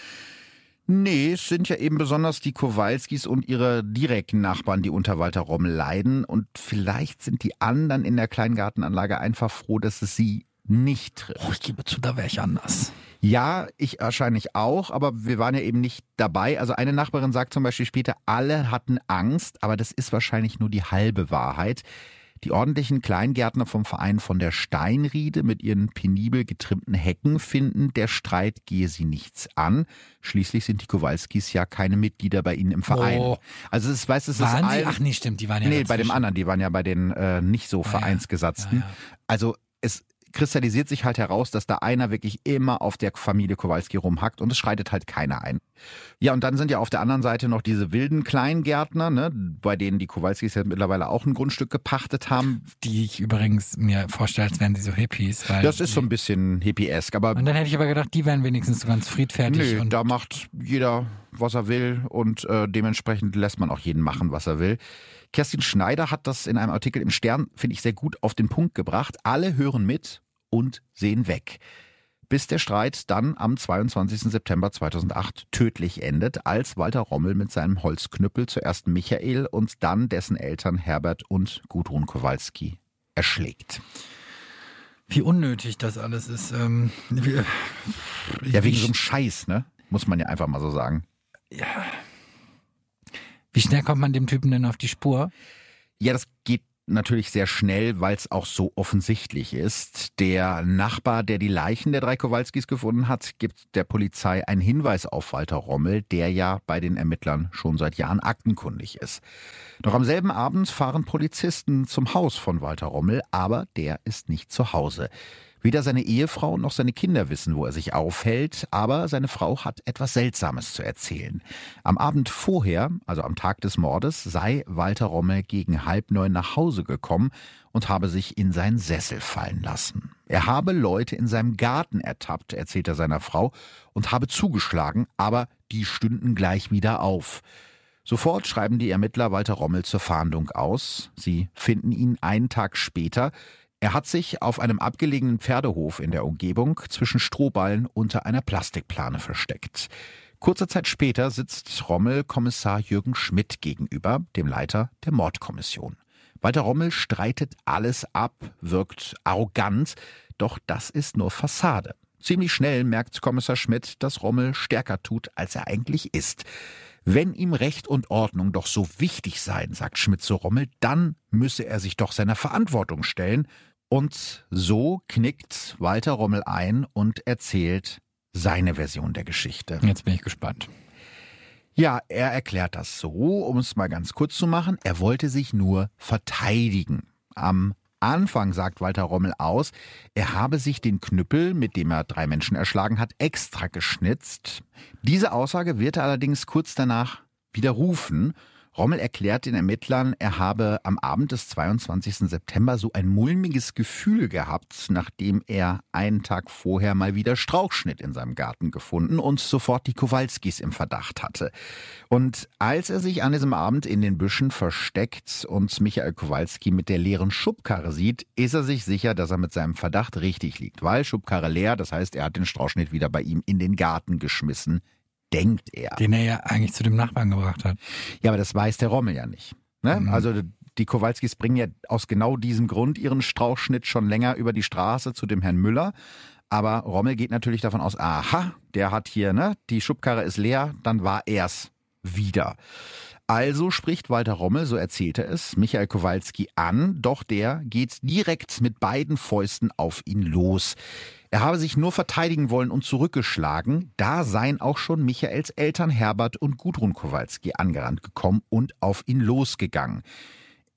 Nee, es sind ja eben besonders die Kowalskis und ihre direkten Nachbarn, die unter Walter Rommel leiden. Und vielleicht sind die anderen in der Kleingartenanlage einfach froh, dass es sie nicht trifft. Oh, ich gebe zu, da wäre ich anders. Ja, ich wahrscheinlich auch, aber wir waren ja eben nicht dabei. Also eine Nachbarin sagt zum Beispiel später, alle hatten Angst, aber das ist wahrscheinlich nur die halbe Wahrheit. Die ordentlichen Kleingärtner vom Verein von der Steinriede mit ihren penibel getrimmten Hecken finden, der Streit gehe sie nichts an. Schließlich sind die Kowalskis ja keine Mitglieder bei ihnen im Verein. Oh. Also es weiß es ist Waren sie? allen- Ach nee, stimmt, die waren ja Nee, bei dem dazwischen. anderen, die waren ja bei den äh, nicht so Ah, ja. Vereinsgesatzten. Ja, ja. Also es kristallisiert sich halt heraus, dass da einer wirklich immer auf der Familie Kowalski rumhackt und es schreitet halt keiner ein. Ja, und dann sind ja auf der anderen Seite noch diese wilden Kleingärtner, ne, bei denen die Kowalskis ja mittlerweile auch ein Grundstück gepachtet haben. Die ich übrigens mir vorstelle, als wären sie so Hippies. Das ist so ein bisschen hippiesk, aber und dann hätte ich aber gedacht, die wären wenigstens so ganz friedfertig. Nö, und da macht jeder, was er will und äh, dementsprechend lässt man auch jeden machen, was er will. Kerstin Schneider hat das in einem Artikel im Stern, finde ich, sehr gut auf den Punkt gebracht. Alle hören mit und sehen weg. Bis der Streit dann am 22. September 2008 tödlich endet, als Walter Rommel mit seinem Holzknüppel zuerst Michael und dann dessen Eltern Herbert und Gudrun Kowalski erschlägt. wie unnötig das alles ist. Ähm, wie, Ja, wegen wie, so einem Scheiß, ne? Muss man ja einfach mal so sagen. wie schnell kommt man dem Typen denn auf die Spur? Ja, das geht natürlich sehr schnell, weil es auch so offensichtlich ist. Der Nachbar, der die Leichen der drei Kowalskis gefunden hat, gibt der Polizei einen Hinweis auf Walter Rommel, der ja bei den Ermittlern schon seit Jahren aktenkundig ist. Noch am selben Abend fahren Polizisten zum Haus von Walter Rommel, aber der ist nicht zu Hause. Weder seine Ehefrau noch seine Kinder wissen, wo er sich aufhält, aber seine Frau hat etwas Seltsames zu erzählen. Am Abend vorher, also am Tag des Mordes, sei Walter Rommel gegen halb neun nach Hause gekommen und habe sich in seinen Sessel fallen lassen. Er habe Leute in seinem Garten ertappt, erzählt er seiner Frau, und habe zugeschlagen, aber die stünden gleich wieder auf. Sofort schreiben die Ermittler Walter Rommel zur Fahndung aus. Sie finden ihn einen Tag später. Er hat sich auf einem abgelegenen Pferdehof in der Umgebung zwischen Strohballen unter einer Plastikplane versteckt. Kurze Zeit später sitzt Rommel Kommissar Jürgen Schmidt gegenüber, dem Leiter der Mordkommission. Walter Rommel streitet alles ab, wirkt arrogant, doch das ist nur Fassade. Ziemlich schnell merkt Kommissar Schmidt, dass Rommel stärker tut, als er eigentlich ist. Wenn ihm Recht und Ordnung doch so wichtig seien, sagt Schmidt zu Rommel, dann müsse er sich doch seiner Verantwortung stellen. Und so knickt Walter Rommel ein und erzählt seine Version der Geschichte. Jetzt bin ich gespannt. Ja, er erklärt das so, um es mal ganz kurz zu machen. Er wollte sich nur verteidigen. Am Anfang sagt Walter Rommel aus, er habe sich den Knüppel, mit dem er drei Menschen erschlagen hat, extra geschnitzt. Diese Aussage wird er allerdings kurz danach widerrufen Rommel erklärt den Ermittlern, er habe am Abend des 22. September so ein mulmiges Gefühl gehabt, nachdem er einen Tag vorher mal wieder Strauchschnitt in seinem Garten gefunden und sofort die Kowalskis im Verdacht hatte. Und als er sich an diesem Abend in den Büschen versteckt und Michael Kowalski mit der leeren Schubkarre sieht, ist er sich sicher, dass er mit seinem Verdacht richtig liegt, weil Schubkarre leer, das heißt, er hat den Strauchschnitt wieder bei ihm in den Garten geschmissen denkt er. Den er ja eigentlich zu dem Nachbarn gebracht hat. Ja, aber das weiß der Rommel ja nicht. Ne? Mhm. Also die Kowalskis bringen ja aus genau diesem Grund ihren Strauchschnitt schon länger über die Straße zu dem Herrn Müller. Aber Rommel geht natürlich davon aus, aha, der hat hier, ne, die Schubkarre ist leer, dann war er's wieder. Also spricht Walter Rommel, so erzählt er es, Michael Kowalski an, doch der geht direkt mit beiden Fäusten auf ihn los. Er habe sich nur verteidigen wollen und zurückgeschlagen. Da seien auch schon Michaels Eltern Herbert und Gudrun Kowalski angerannt gekommen und auf ihn losgegangen.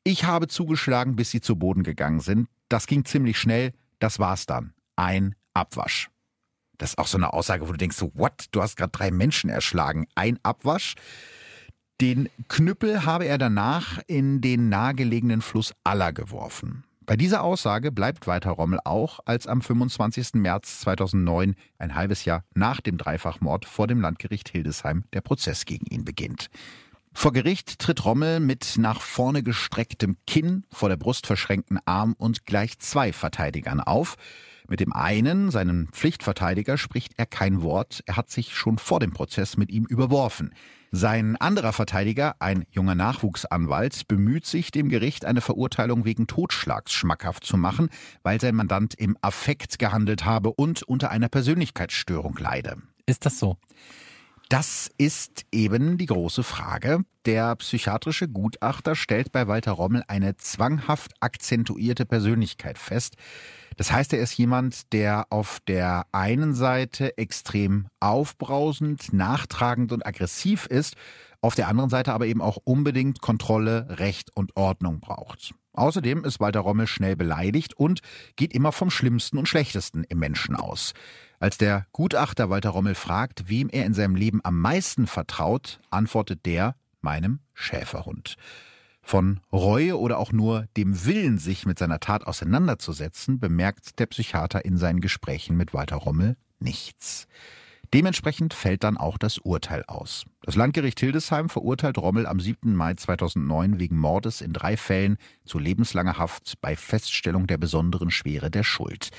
Ich habe zugeschlagen, bis sie zu Boden gegangen sind. Das ging ziemlich schnell. Das war's dann. Ein Abwasch. Das ist auch so eine Aussage, wo du denkst, so, what? Du hast gerade drei Menschen erschlagen. Ein Abwasch? Den Knüppel habe er danach in den nahegelegenen Fluss Aller geworfen. Bei dieser Aussage bleibt Walter Rommel auch, als am 25. März 2009, ein halbes Jahr nach dem Dreifachmord, vor dem Landgericht Hildesheim der Prozess gegen ihn beginnt. Vor Gericht tritt Rommel mit nach vorne gestrecktem Kinn, vor der Brust verschränkten Arm und gleich zwei Verteidigern auf. Mit dem einen, seinen Pflichtverteidiger, spricht er kein Wort. Er hat sich schon vor dem Prozess mit ihm überworfen. Sein anderer Verteidiger, ein junger Nachwuchsanwalt, bemüht sich, dem Gericht eine Verurteilung wegen Totschlags schmackhaft zu machen, weil sein Mandant im Affekt gehandelt habe und unter einer Persönlichkeitsstörung leide. Ist das so? Das ist eben die große Frage. Der psychiatrische Gutachter stellt bei Walter Rommel eine zwanghaft akzentuierte Persönlichkeit fest. Das heißt, er ist jemand, der auf der einen Seite extrem aufbrausend, nachtragend und aggressiv ist, auf der anderen Seite aber eben auch unbedingt Kontrolle, Recht und Ordnung braucht. Außerdem ist Walter Rommel schnell beleidigt und geht immer vom Schlimmsten und Schlechtesten im Menschen aus. Als der Gutachter Walter Rommel fragt, wem er in seinem Leben am meisten vertraut, antwortet der meinem Schäferhund. Von Reue oder auch nur dem Willen, sich mit seiner Tat auseinanderzusetzen, bemerkt der Psychiater in seinen Gesprächen mit Walter Rommel nichts. Dementsprechend fällt dann auch das Urteil aus. Das Landgericht Hildesheim verurteilt Rommel am 7. Mai 2009 wegen Mordes in drei Fällen zu lebenslanger Haft bei Feststellung der besonderen Schwere der Schuld.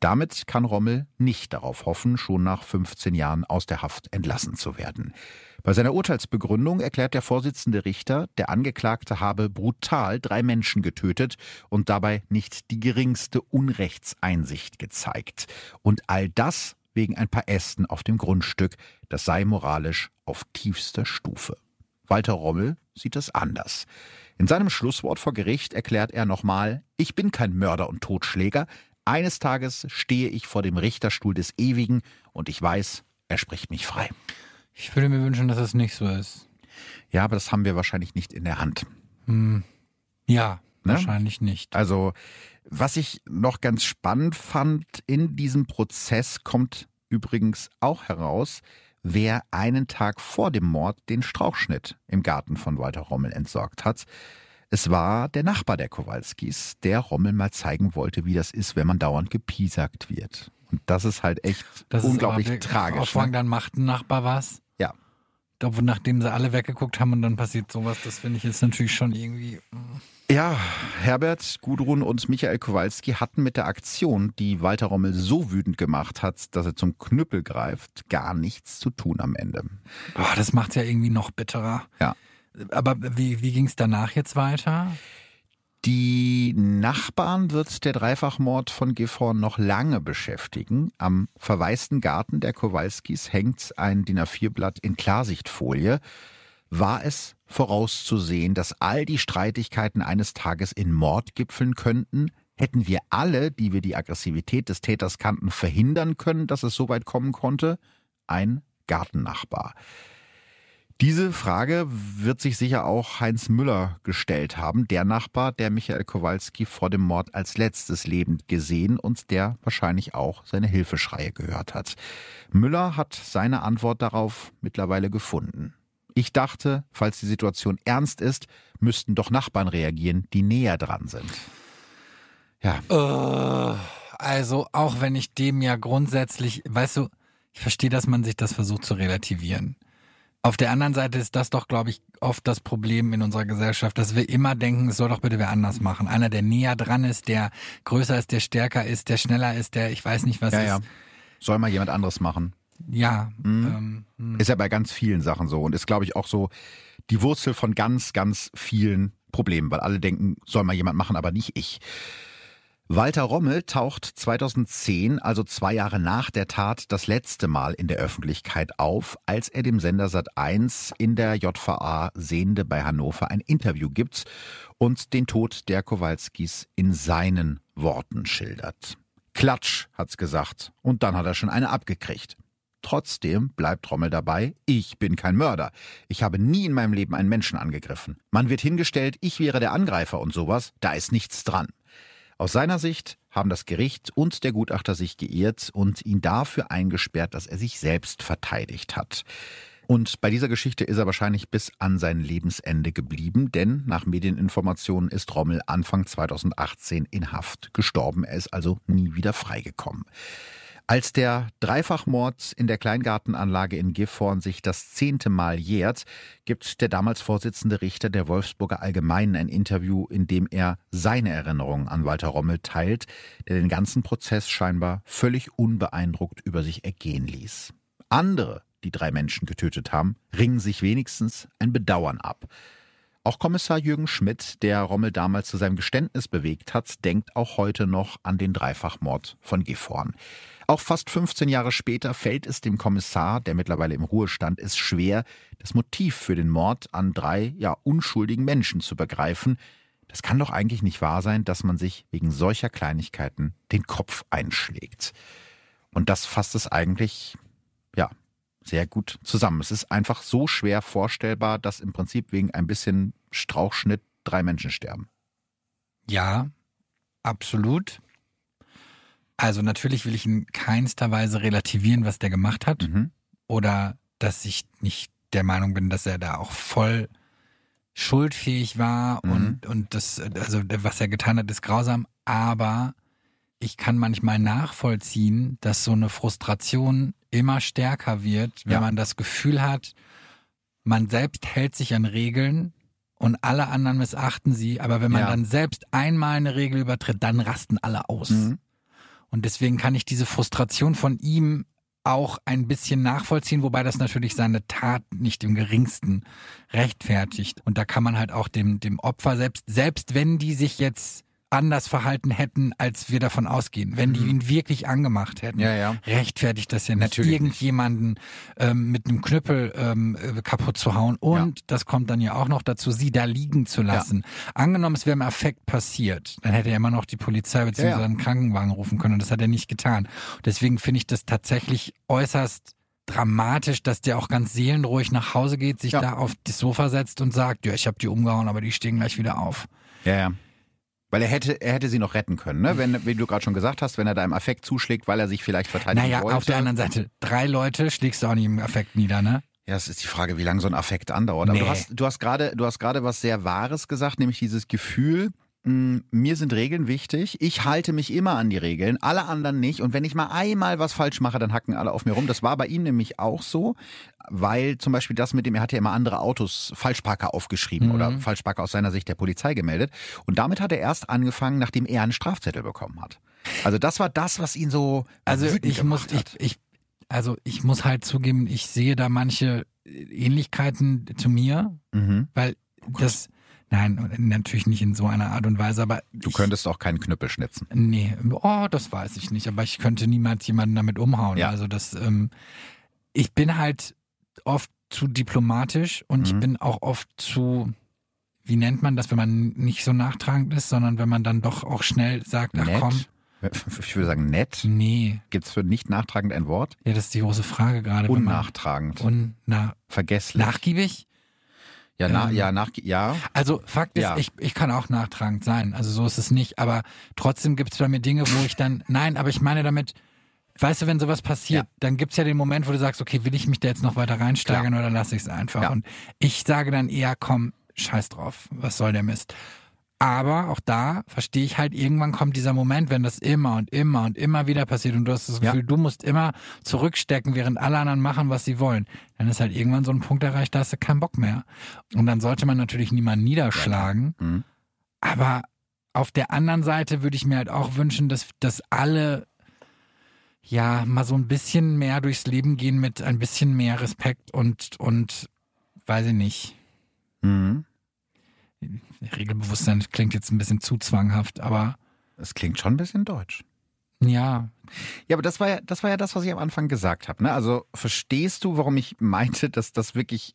Damit kann Rommel nicht darauf hoffen, schon nach 15 Jahren aus der Haft entlassen zu werden. Bei seiner Urteilsbegründung erklärt der Vorsitzende Richter, der Angeklagte habe brutal drei Menschen getötet und dabei nicht die geringste Unrechtseinsicht gezeigt. Und all das wegen ein paar Ästen auf dem Grundstück, das sei moralisch auf tiefster Stufe. Walter Rommel sieht das anders. In seinem Schlusswort vor Gericht erklärt er nochmal, ich bin kein Mörder und Totschläger, eines Tages stehe ich vor dem Richterstuhl des Ewigen und ich weiß, er spricht mich frei. Ich würde mir wünschen, dass es nicht so ist. Ja, aber das haben wir wahrscheinlich nicht in der Hand. Hm. Ja, ne? wahrscheinlich nicht. Also, was ich noch ganz spannend fand, in diesem Prozess kommt übrigens auch heraus, wer einen Tag vor dem Mord den Strauchschnitt im Garten von Walter Rommel entsorgt hat. Es war der Nachbar der Kowalskis, der Rommel mal zeigen wollte, wie das ist, wenn man dauernd gepiesackt wird. Und das ist halt echt das unglaublich ist tragisch. Auf ne? dann macht ein Nachbar was glaube, nachdem sie alle weggeguckt haben und dann passiert sowas, das finde ich jetzt natürlich schon irgendwie. Ja, Herbert, Gudrun und Michael Kowalski hatten mit der Aktion, die Walter Rommel so wütend gemacht hat, dass er zum Knüppel greift, gar nichts zu tun am Ende. Boah, das macht ja irgendwie noch bitterer. Ja. Aber wie, wie ging es danach jetzt weiter? Die Nachbarn wird der Dreifachmord von Gifhorn noch lange beschäftigen. Am verwaisten Garten der Kowalskis hängt ein DIN A4-Blatt in Klarsichtfolie. War es vorauszusehen, dass all die Streitigkeiten eines Tages in Mord gipfeln könnten? Hätten wir alle, die wir die Aggressivität des Täters kannten, verhindern können, dass es so weit kommen konnte? Ein Gartennachbar. Diese Frage wird sich sicher auch Heinz Müller gestellt haben, der Nachbar, der Michael Kowalski vor dem Mord als letztes lebend gesehen und der wahrscheinlich auch seine Hilfeschreie gehört hat. Müller hat seine Antwort darauf mittlerweile gefunden. Ich dachte, falls die Situation ernst ist, müssten doch Nachbarn reagieren, die näher dran sind. Ja. Uh, also auch wenn ich dem ja grundsätzlich, weißt du, ich verstehe, dass man sich das versucht zu relativieren. Auf der anderen Seite ist das doch, glaube ich, oft das Problem in unserer Gesellschaft, dass wir immer denken, es soll doch bitte wer anders machen. Einer, der näher dran ist, der größer ist, der stärker ist, der schneller ist, der ich weiß nicht was ja, ist. Ja. Soll mal jemand anderes machen. Ja. Mhm. Ähm, hm. ist ja bei ganz vielen Sachen so und ist, glaube ich, auch so die Wurzel von ganz, ganz vielen Problemen, weil alle denken, soll mal jemand machen, aber nicht ich. Walter Rommel taucht 2010, also zwei Jahre nach der Tat, das letzte Mal in der Öffentlichkeit auf, als er dem Sender Sat1 in der JVA Sehende bei Hannover ein Interview gibt und den Tod der Kowalskis in seinen Worten schildert. Klatsch, hat's gesagt, und dann hat er schon eine abgekriegt. Trotzdem bleibt Rommel dabei, ich bin kein Mörder. Ich habe nie in meinem Leben einen Menschen angegriffen. Man wird hingestellt, ich wäre der Angreifer und sowas, da ist nichts dran. Aus seiner Sicht haben das Gericht und der Gutachter sich geirrt und ihn dafür eingesperrt, dass er sich selbst verteidigt hat. Und bei dieser Geschichte ist er wahrscheinlich bis an sein Lebensende geblieben, denn nach Medieninformationen ist Rommel Anfang 2018 in Haft gestorben. Er ist also nie wieder freigekommen. Als der Dreifachmord in der Kleingartenanlage in Gifhorn sich das zehnte Mal jährt, gibt der damals Vorsitzende Richter der Wolfsburger Allgemeinen ein Interview, in dem er seine Erinnerungen an Walter Rommel teilt, der den ganzen Prozess scheinbar völlig unbeeindruckt über sich ergehen ließ. Andere, die drei Menschen getötet haben, ringen sich wenigstens ein Bedauern ab. Auch Kommissar Jürgen Schmidt, der Rommel damals zu seinem Geständnis bewegt hat, denkt auch heute noch an den Dreifachmord von Gifhorn. Auch fast 15 Jahre später fällt es dem Kommissar, der mittlerweile im Ruhestand ist, schwer, das Motiv für den Mord an drei ja unschuldigen Menschen zu begreifen. Das kann doch eigentlich nicht wahr sein, dass man sich wegen solcher Kleinigkeiten den Kopf einschlägt. Und das fasst es eigentlich, ja, sehr gut zusammen. Es ist einfach so schwer vorstellbar, dass im Prinzip wegen ein bisschen Strauchschnitt drei Menschen sterben. Ja, absolut. Also natürlich will ich in keinster Weise relativieren, was der gemacht hat. Mhm. Oder dass ich nicht der Meinung bin, dass er da auch voll schuldfähig war mhm. und, und das, also was er getan hat, ist grausam. Aber ich kann manchmal nachvollziehen, dass so eine Frustration immer stärker wird, wenn ja. man das Gefühl hat, man selbst hält sich an Regeln und alle anderen missachten sie, aber wenn man ja. dann selbst einmal eine Regel übertritt, dann rasten alle aus. Mhm. Und deswegen kann ich diese Frustration von ihm auch ein bisschen nachvollziehen, wobei das natürlich seine Tat nicht im geringsten rechtfertigt. Und da kann man halt auch dem, dem Opfer selbst, selbst wenn die sich jetzt anders verhalten hätten, als wir davon ausgehen. Wenn die mhm. ihn wirklich angemacht hätten, ja, ja. rechtfertigt das ja nicht, Natürlich irgendjemanden ähm, mit einem Knüppel ähm, äh, kaputt zu hauen. Und ja. das kommt dann ja auch noch dazu, sie da liegen zu lassen. Angenommen, es wäre im Affekt passiert, dann hätte er immer noch die Polizei bzw. einen Krankenwagen rufen können. Und das hat er nicht getan. Deswegen finde ich das tatsächlich äußerst dramatisch, dass der auch ganz seelenruhig nach Hause geht, sich da auf das Sofa setzt und sagt, ja, ich habe die umgehauen, aber die stehen gleich wieder auf. Ja, ja. Weil er hätte, er hätte sie noch retten können, ne? Wenn, wie du gerade schon gesagt hast, wenn er da im Affekt zuschlägt, weil er sich vielleicht verteidigen naja, wollte. Naja, auf der anderen Seite, drei Leute schlägst du auch nicht im Affekt nieder, ne? Ja, es ist die Frage, wie lange so ein Affekt andauert. Aber nee. du hast, du hast gerade, du hast gerade was sehr Wahres gesagt, nämlich dieses Gefühl, mir sind Regeln wichtig. Ich halte mich immer an die Regeln, alle anderen nicht. Und wenn ich mal einmal was falsch mache, dann hacken alle auf mir rum. Das war bei ihm nämlich auch so, weil zum Beispiel das mit dem, er hat ja immer andere Autos, Falschparker aufgeschrieben mhm. oder Falschparker aus seiner Sicht der Polizei gemeldet. Und damit hat er erst angefangen, nachdem er einen Strafzettel bekommen hat. Also das war das, was ihn so also ich muss, ich, ich, also ich muss halt zugeben, ich sehe da manche Ähnlichkeiten zu mir, mhm. weil oh das Nein, natürlich nicht in so einer Art und Weise, aber. Du ich, könntest auch keinen Knüppel schnitzen. Nee, oh, das weiß ich nicht, aber ich könnte niemals jemanden damit umhauen. Ja. Also das, ähm, ich bin halt oft zu diplomatisch und mhm. ich bin auch oft zu, wie nennt man das, wenn man nicht so nachtragend ist, sondern wenn man dann doch auch schnell sagt, ach Nett. komm. Ich würde sagen nett. Nee. Gibt es für nicht nachtragend ein Wort? Ja, das ist die große Frage gerade. Unnachtragend. Unna Vergesslich. nachgiebig? Ja, na, ähm, ja, nach, ja. Also Fakt ist, Ja. ich, ich kann auch nachtragend sein. Also so ist es nicht. Aber trotzdem gibt es bei mir Dinge, wo ich dann, nein, aber ich meine damit, weißt du, wenn sowas passiert, Ja. dann gibt's ja den Moment, wo du sagst, okay, will ich mich da jetzt noch weiter reinsteigern oder lasse ich es einfach? Ja. Und ich sage dann eher, komm, scheiß drauf, was soll der Mist? Aber auch da verstehe ich halt, irgendwann kommt dieser Moment, wenn das immer und immer und immer wieder passiert und du hast das Ja. Gefühl, du musst immer zurückstecken, während alle anderen machen, was sie wollen. Dann ist halt irgendwann so ein Punkt erreicht, da hast du keinen Bock mehr. Und dann sollte man natürlich niemanden niederschlagen. Mhm. Aber auf der anderen Seite würde ich mir halt auch wünschen, dass, dass alle ja mal so ein bisschen mehr durchs Leben gehen mit ein bisschen mehr Respekt und, und weiß ich nicht. Mhm. Regelbewusstsein klingt jetzt ein bisschen zu zwanghaft, aber Das klingt schon ein bisschen deutsch. ja, Ja, aber das war ja, das war ja das, was ich am Anfang gesagt habe. Ne? Also verstehst du, warum ich meinte, dass das wirklich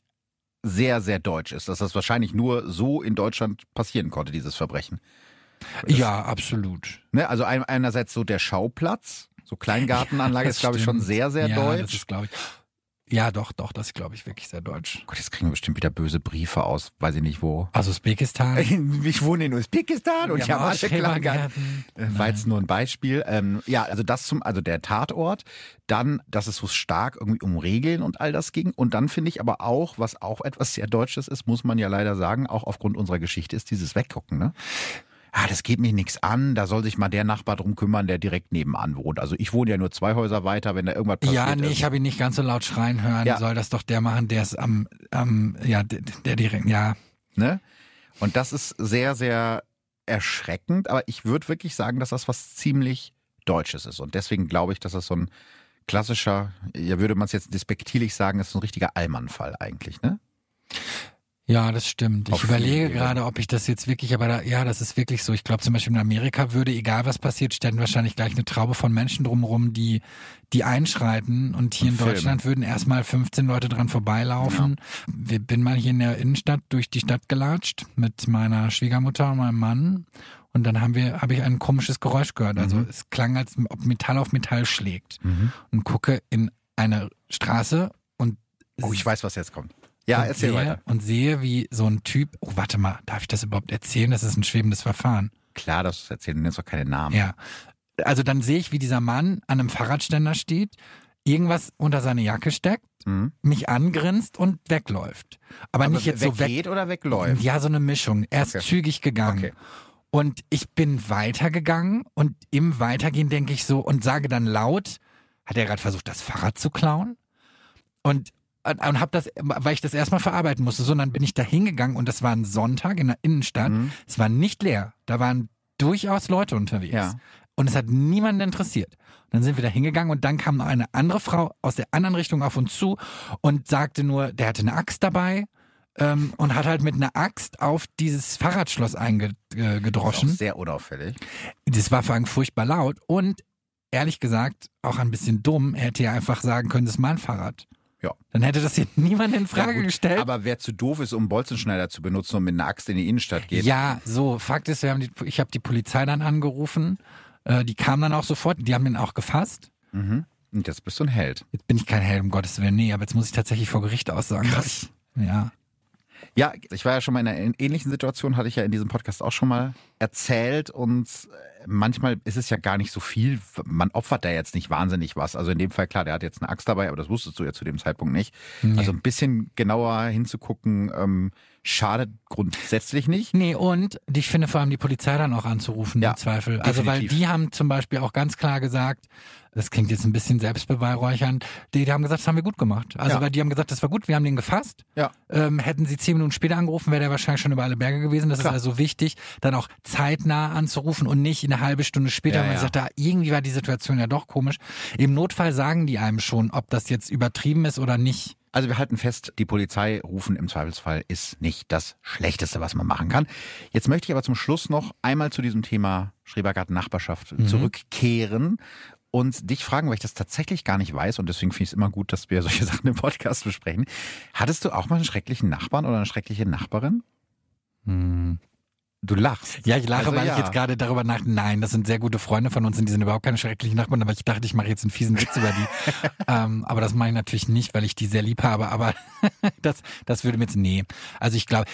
sehr, sehr deutsch ist, dass das wahrscheinlich nur so in Deutschland passieren konnte, dieses Verbrechen. Das- ja, absolut. Ne? Also ein, einerseits so der Schauplatz, so Kleingartenanlage Das ist, glaube ich, schon sehr, sehr ja, Das deutsch. ist, glaube ich. Ja, doch, doch, das ist, glaube ich, wirklich sehr deutsch. Gott, jetzt kriegen wir bestimmt wieder böse Briefe aus, weiß ich nicht wo. Aus Usbekistan. Ich wohne in Usbekistan und ich habe. Schrebergärten. Äh, War jetzt nur ein Beispiel. Ähm, ja, also das zum, also der Tatort, dann, dass es so stark irgendwie um Regeln und all das ging. Und dann finde ich aber auch, was auch etwas sehr Deutsches ist, muss man ja leider sagen, auch aufgrund unserer Geschichte, ist dieses Weggucken, ne? Ah, das geht mich nichts an, da soll sich mal der Nachbar drum kümmern, der direkt nebenan wohnt. Also ich wohne ja nur zwei Häuser weiter, wenn da irgendwas passiert Ja, nee, ist. ich habe ihn nicht ganz so laut schreien hören. Ja. Soll das doch der machen, der ist am, am ja, der, der direkt, ja. Ne? Und das ist sehr, sehr erschreckend, aber ich würde wirklich sagen, dass das was ziemlich Deutsches ist. Und deswegen glaube ich, dass das so ein klassischer, ja würde man es jetzt despektierlich sagen, ist so ein richtiger Allmann-Fall eigentlich, ne? Ja, das stimmt. Ich überlege gerade, ob ich das jetzt wirklich, aber da, ja, das ist wirklich so. Ich glaube zum Beispiel in Amerika würde, egal was passiert, ständen wahrscheinlich gleich eine Traube von Menschen drumherum, die, die einschreiten. Und hier Und in filmen. Deutschland würden erstmal 15 Leute dran vorbeilaufen. Wir bin mal hier in der Innenstadt durch die Stadt gelatscht mit meiner Schwiegermutter und meinem Mann. Und dann haben wir, habe ich ein komisches Geräusch gehört. Also Mhm. es klang, als ob Metall auf Metall schlägt. Und gucke in eine Straße und Oh, ich weiß, was jetzt kommt. Ja, und erzähl sehe, weiter. Und sehe, wie so ein Typ, oh, warte mal, darf ich das überhaupt erzählen? Das ist ein schwebendes Verfahren. Klar, du es erzählen, nennst doch keine Namen. Ja. Also dann sehe ich, wie dieser Mann an einem Fahrradständer steht, irgendwas unter seine Jacke steckt, Mhm. mich angrinst und wegläuft. Aber, Aber nicht jetzt so weg. weggeht oder wegläuft? Ja, so eine Mischung. Er ist Okay. zügig gegangen. Okay. Und ich bin weitergegangen und im Weitergehen denke ich so und sage dann laut, hat er gerade versucht, das Fahrrad zu klauen? Und, und, und habe das, weil ich das erstmal verarbeiten musste, so, und dann bin ich da hingegangen und das war ein Sonntag in der Innenstadt. Mhm. Es war nicht leer. Da waren durchaus Leute unterwegs. Ja. Und es hat niemanden interessiert. Und dann sind wir da hingegangen und dann kam noch eine andere Frau aus der anderen Richtung auf uns zu und sagte nur, der hatte eine Axt dabei ähm, und hat halt mit einer Axt auf dieses Fahrradschloss eingedroschen. sehr unauffällig. Das war vor allem furchtbar laut und ehrlich gesagt auch ein bisschen dumm. Er hätte ja einfach sagen können, das ist mein Fahrrad. Ja. Dann hätte das hier niemand in Frage Ja, gestellt. Aber wer zu doof ist, um einen Bolzenschneider zu benutzen und mit einer Axt in die Innenstadt geht, Ja, so, Fakt ist, wir haben die, ich habe die Polizei dann angerufen. Äh, die kam dann auch sofort, die haben ihn auch gefasst. Mhm. Und jetzt bist du ein Held. Jetzt bin ich kein Held, um Gottes Willen, nee, aber jetzt muss ich tatsächlich vor Gericht aussagen. Krass. Ja. Ja, ich war ja schon mal in einer ähnlichen Situation, hatte ich ja in diesem Podcast auch schon mal erzählt und äh, manchmal ist es ja gar nicht so viel. Man opfert da jetzt nicht wahnsinnig was. Also in dem Fall, klar, der hat jetzt eine Axt dabei, aber das wusstest du ja zu dem Zeitpunkt nicht. Nee. Also ein bisschen genauer hinzugucken, ähm, schadet grundsätzlich nicht. Nee, und ich finde vor allem die Polizei dann auch anzurufen, Ja, im Zweifel. Also, weil die haben zum Beispiel auch ganz klar gesagt, das klingt jetzt ein bisschen selbstbeweihräuchernd, die, die haben gesagt, das haben wir gut gemacht. Also, Ja. weil die haben gesagt, das war gut, wir haben den gefasst. Ja. Ähm, hätten sie zehn Minuten später angerufen, wäre der wahrscheinlich schon über alle Berge gewesen. Das Klar. ist also wichtig, dann auch zeitnah anzurufen und nicht eine halbe Stunde später, Ja, weil man sagt, da irgendwie war die Situation ja doch komisch. Im Notfall sagen die einem schon, ob das jetzt übertrieben ist oder nicht. Also wir halten fest, die Polizei rufen im Zweifelsfall ist nicht das Schlechteste, was man machen kann. Jetzt möchte ich aber zum Schluss noch einmal zu diesem Thema Schrebergarten Nachbarschaft zurückkehren und dich fragen, weil ich das tatsächlich gar nicht weiß und deswegen finde ich es immer gut, dass wir solche Sachen im Podcast besprechen. Hattest du auch mal einen schrecklichen Nachbarn oder eine schreckliche Nachbarin? Hm. Du lachst. Ja, ich lache, Also weil ja. ich jetzt gerade darüber nach. Nein, das sind sehr gute Freunde von uns und die sind überhaupt keine schrecklichen Nachbarn, aber ich dachte, ich mache jetzt einen fiesen Witz über die. ähm, aber das mache ich natürlich nicht, weil ich die sehr lieb habe. Aber das, das würde mir jetzt. Nee. Also ich glaube,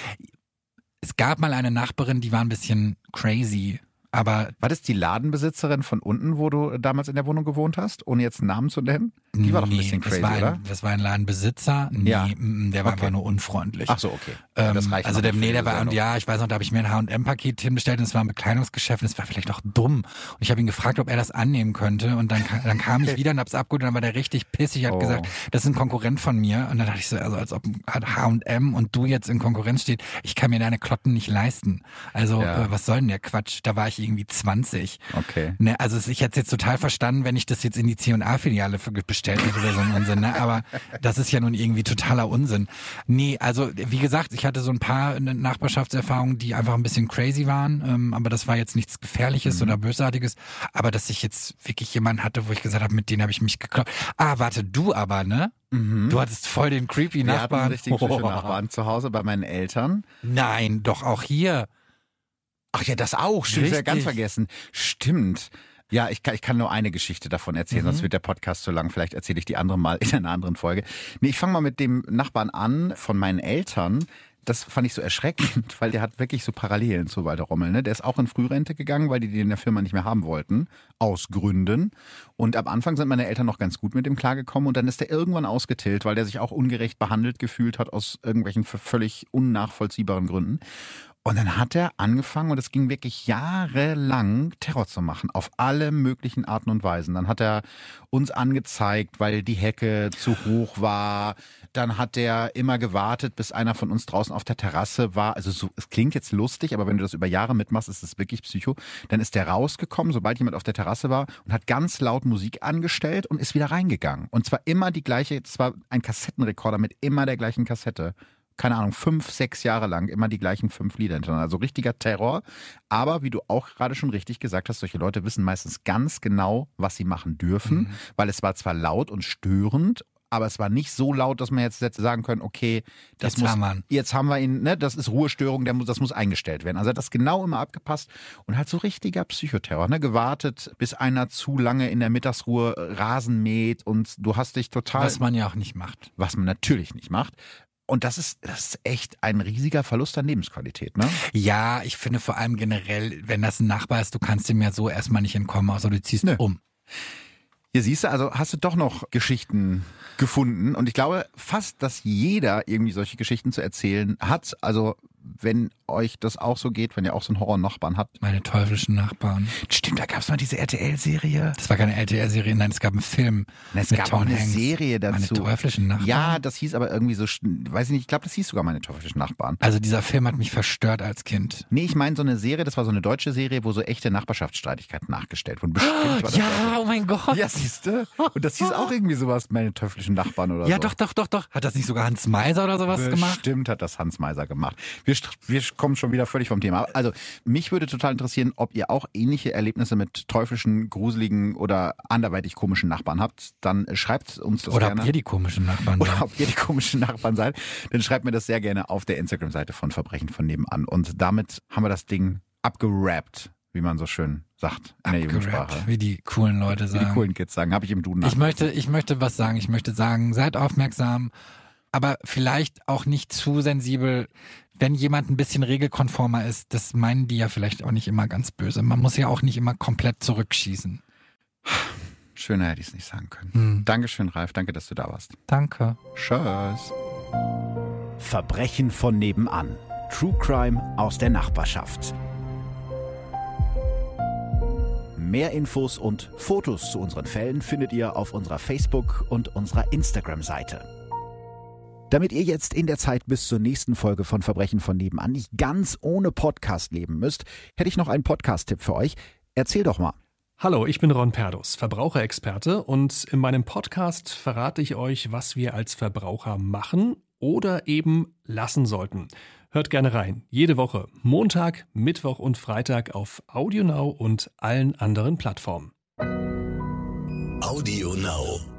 es gab mal eine Nachbarin, die war ein bisschen crazy. Aber War das die Ladenbesitzerin von unten, wo du damals in der Wohnung gewohnt hast, ohne jetzt einen Namen zu nennen? Die war doch ein bisschen crazy, ein, oder? Das war ein Ladenbesitzer. Nee, Ja. mm, der war Okay. einfach nur unfreundlich. Ach so, okay. Ähm, das reicht also der, nee, der war, und ja, ich weiß noch, da habe ich mir ein H&M-Paket hinbestellt und es war ein Bekleidungsgeschäft und es war vielleicht auch dumm. Und ich habe ihn gefragt, ob er das annehmen könnte und dann, dann kam ich wieder und hab's abgeholt und dann war der richtig pissig, hat Oh. gesagt, das ist ein Konkurrent von mir und dann dachte ich so, also als ob H&M und du jetzt in Konkurrenz steht, ich kann mir deine Klotten nicht leisten. Also Ja. äh, was soll denn der Quatsch? Da war ich irgendwie 20. Okay. Ne, also ich hätte es jetzt total verstanden, wenn ich das jetzt in die C&A-Filiale bestellt hätte oder so ein Unsinn, ne? aber das ist ja nun irgendwie totaler Unsinn. Nee, also wie gesagt, ich hatte so ein paar Nachbarschaftserfahrungen, die einfach ein bisschen crazy waren, ähm, aber das war jetzt nichts Gefährliches oder Bösartiges, aber dass ich jetzt wirklich jemanden hatte, wo ich gesagt habe, mit denen habe ich mich gekloppt. Ah, warte, du aber, ne? Du hattest voll den creepy Mhm. Wir hatten Nachbarn. einen richtigen Nachbarn zu Hause bei meinen Eltern. Nein, doch auch hier. Ach ja, das auch. Stimmt, ich hab ja ganz Richtig. vergessen. Stimmt. Ja, ich kann, ich kann nur eine Geschichte davon erzählen, Mhm. sonst wird der Podcast zu lang. Vielleicht erzähle ich die andere mal in einer anderen Folge. Nee, ich fange mal mit dem Nachbarn an von meinen Eltern. Das fand ich so erschreckend, weil der hat wirklich so Parallelen zu Walter Rommel. Ne? Der ist auch in Frührente gegangen, weil die den in der Firma nicht mehr haben wollten. Aus Gründen. Und am Anfang sind meine Eltern noch ganz gut mit dem klargekommen. Und dann ist der irgendwann ausgetillt, weil der sich auch ungerecht behandelt gefühlt hat aus irgendwelchen völlig unnachvollziehbaren Gründen. Und dann hat er angefangen, und es ging wirklich jahrelang, Terror zu machen, auf alle möglichen Arten und Weisen. Dann hat er uns angezeigt, weil die Hecke zu hoch war. Dann hat er immer gewartet, bis einer von uns draußen auf der Terrasse war. Also so, es klingt jetzt lustig, aber wenn du das über Jahre mitmachst, ist es wirklich Psycho. Dann ist der rausgekommen, sobald jemand auf der Terrasse war und hat ganz laut Musik angestellt und ist wieder reingegangen. Und zwar immer die gleiche, es war ein Kassettenrekorder mit immer der gleichen Kassette keine Ahnung, fünf, sechs Jahre lang immer die gleichen fünf Lieder hintereinander. Also richtiger Terror. Aber wie du auch gerade schon richtig gesagt hast, solche Leute wissen meistens ganz genau, was sie machen dürfen, weil es war zwar laut und störend, aber es war nicht so laut, dass man jetzt sagen können, okay, das Jetzt muss, haben wir jetzt haben wir ihn, ne, das ist Ruhestörung, der muss, das muss eingestellt werden. Also hat das genau immer abgepasst und halt so richtiger Psychoterror, ne, gewartet, bis einer zu lange in der Mittagsruhe Rasen mäht und du hast dich total Was man ja auch nicht macht. was man natürlich nicht macht. Und das ist, das ist echt ein riesiger Verlust an Lebensqualität, ne? Ja, ich finde vor allem generell, wenn das ein Nachbar ist, du kannst ihm ja so erstmal nicht entkommen, außer du ziehst Nö. um. Hier siehst du, also hast du doch noch Geschichten gefunden. Und ich glaube fast, dass jeder irgendwie solche Geschichten zu erzählen hat. Also wenn euch das auch so geht, wenn ihr auch so einen Horror-Nachbarn habt. Meine teuflischen Nachbarn. Stimmt, da gab's mal diese RTL-Serie. Das war keine LTR-Serie, nein, es gab einen Film. Es mit gab Tom auch eine Hanks. Serie dazu. Meine teuflischen Nachbarn. Ja, das hieß aber irgendwie so, weiß ich nicht, ich glaube, das hieß sogar meine teuflischen Nachbarn. Also dieser Film hat mich verstört als Kind. Nee, ich meine so eine Serie, das war so eine deutsche Serie, wo so echte Nachbarschaftsstreitigkeiten nachgestellt wurden. Bestimmt das Ja, oh mein Gott. Ja, siehst du? Und das hieß auch irgendwie sowas, meine teuflischen Nachbarn oder Ja, so. doch, doch, doch, doch. Hat das nicht sogar Hans Meiser oder sowas gemacht? Bestimmt hat das Hans Meiser gemacht. Wir, st- wir kommen schon wieder völlig vom Thema. Also, mich würde total interessieren, ob ihr auch ähnliche Erlebnisse mit teuflischen, gruseligen oder anderweitig komischen Nachbarn habt. Dann schreibt uns das Oder gerne. ob ihr die komischen Nachbarn oder seid. ob ihr die komischen Nachbarn seid, dann schreibt mir das sehr gerne auf der Instagram-Seite von Verbrechen von nebenan. Und damit haben wir das Ding abgerappt, wie man so schön sagt in der Jugendsprache. Wie die coolen Leute Wie sagen. die coolen Kids sagen, habe ich im Duden Ich möchte, ich möchte was sagen. Ich möchte sagen, seid aufmerksam, aber vielleicht auch nicht zu sensibel. Wenn jemand ein bisschen regelkonformer ist, das meinen die ja vielleicht auch nicht immer ganz böse. Man muss ja auch nicht immer komplett zurückschießen. Schöner hätte ich es nicht sagen können. Hm. Dankeschön, Ralf. Danke, dass du da warst. Danke. Tschüss. Verbrechen von nebenan. True Crime aus der Nachbarschaft. Mehr Infos und Fotos zu unseren Fällen findet ihr auf unserer Facebook- und unserer Instagram-Seite. Damit ihr jetzt in der Zeit bis zur nächsten Folge von Verbrechen von nebenan nicht ganz ohne Podcast leben müsst, hätte ich noch einen Podcast-Tipp für euch. Erzähl doch mal. Hallo, ich bin Ron Perdus, Verbraucherexperte und in meinem Podcast verrate ich euch, was wir als Verbraucher machen oder eben lassen sollten. Hört gerne rein. Jede Woche, Montag, Mittwoch und Freitag auf AudioNow und allen anderen Plattformen. Audio Now.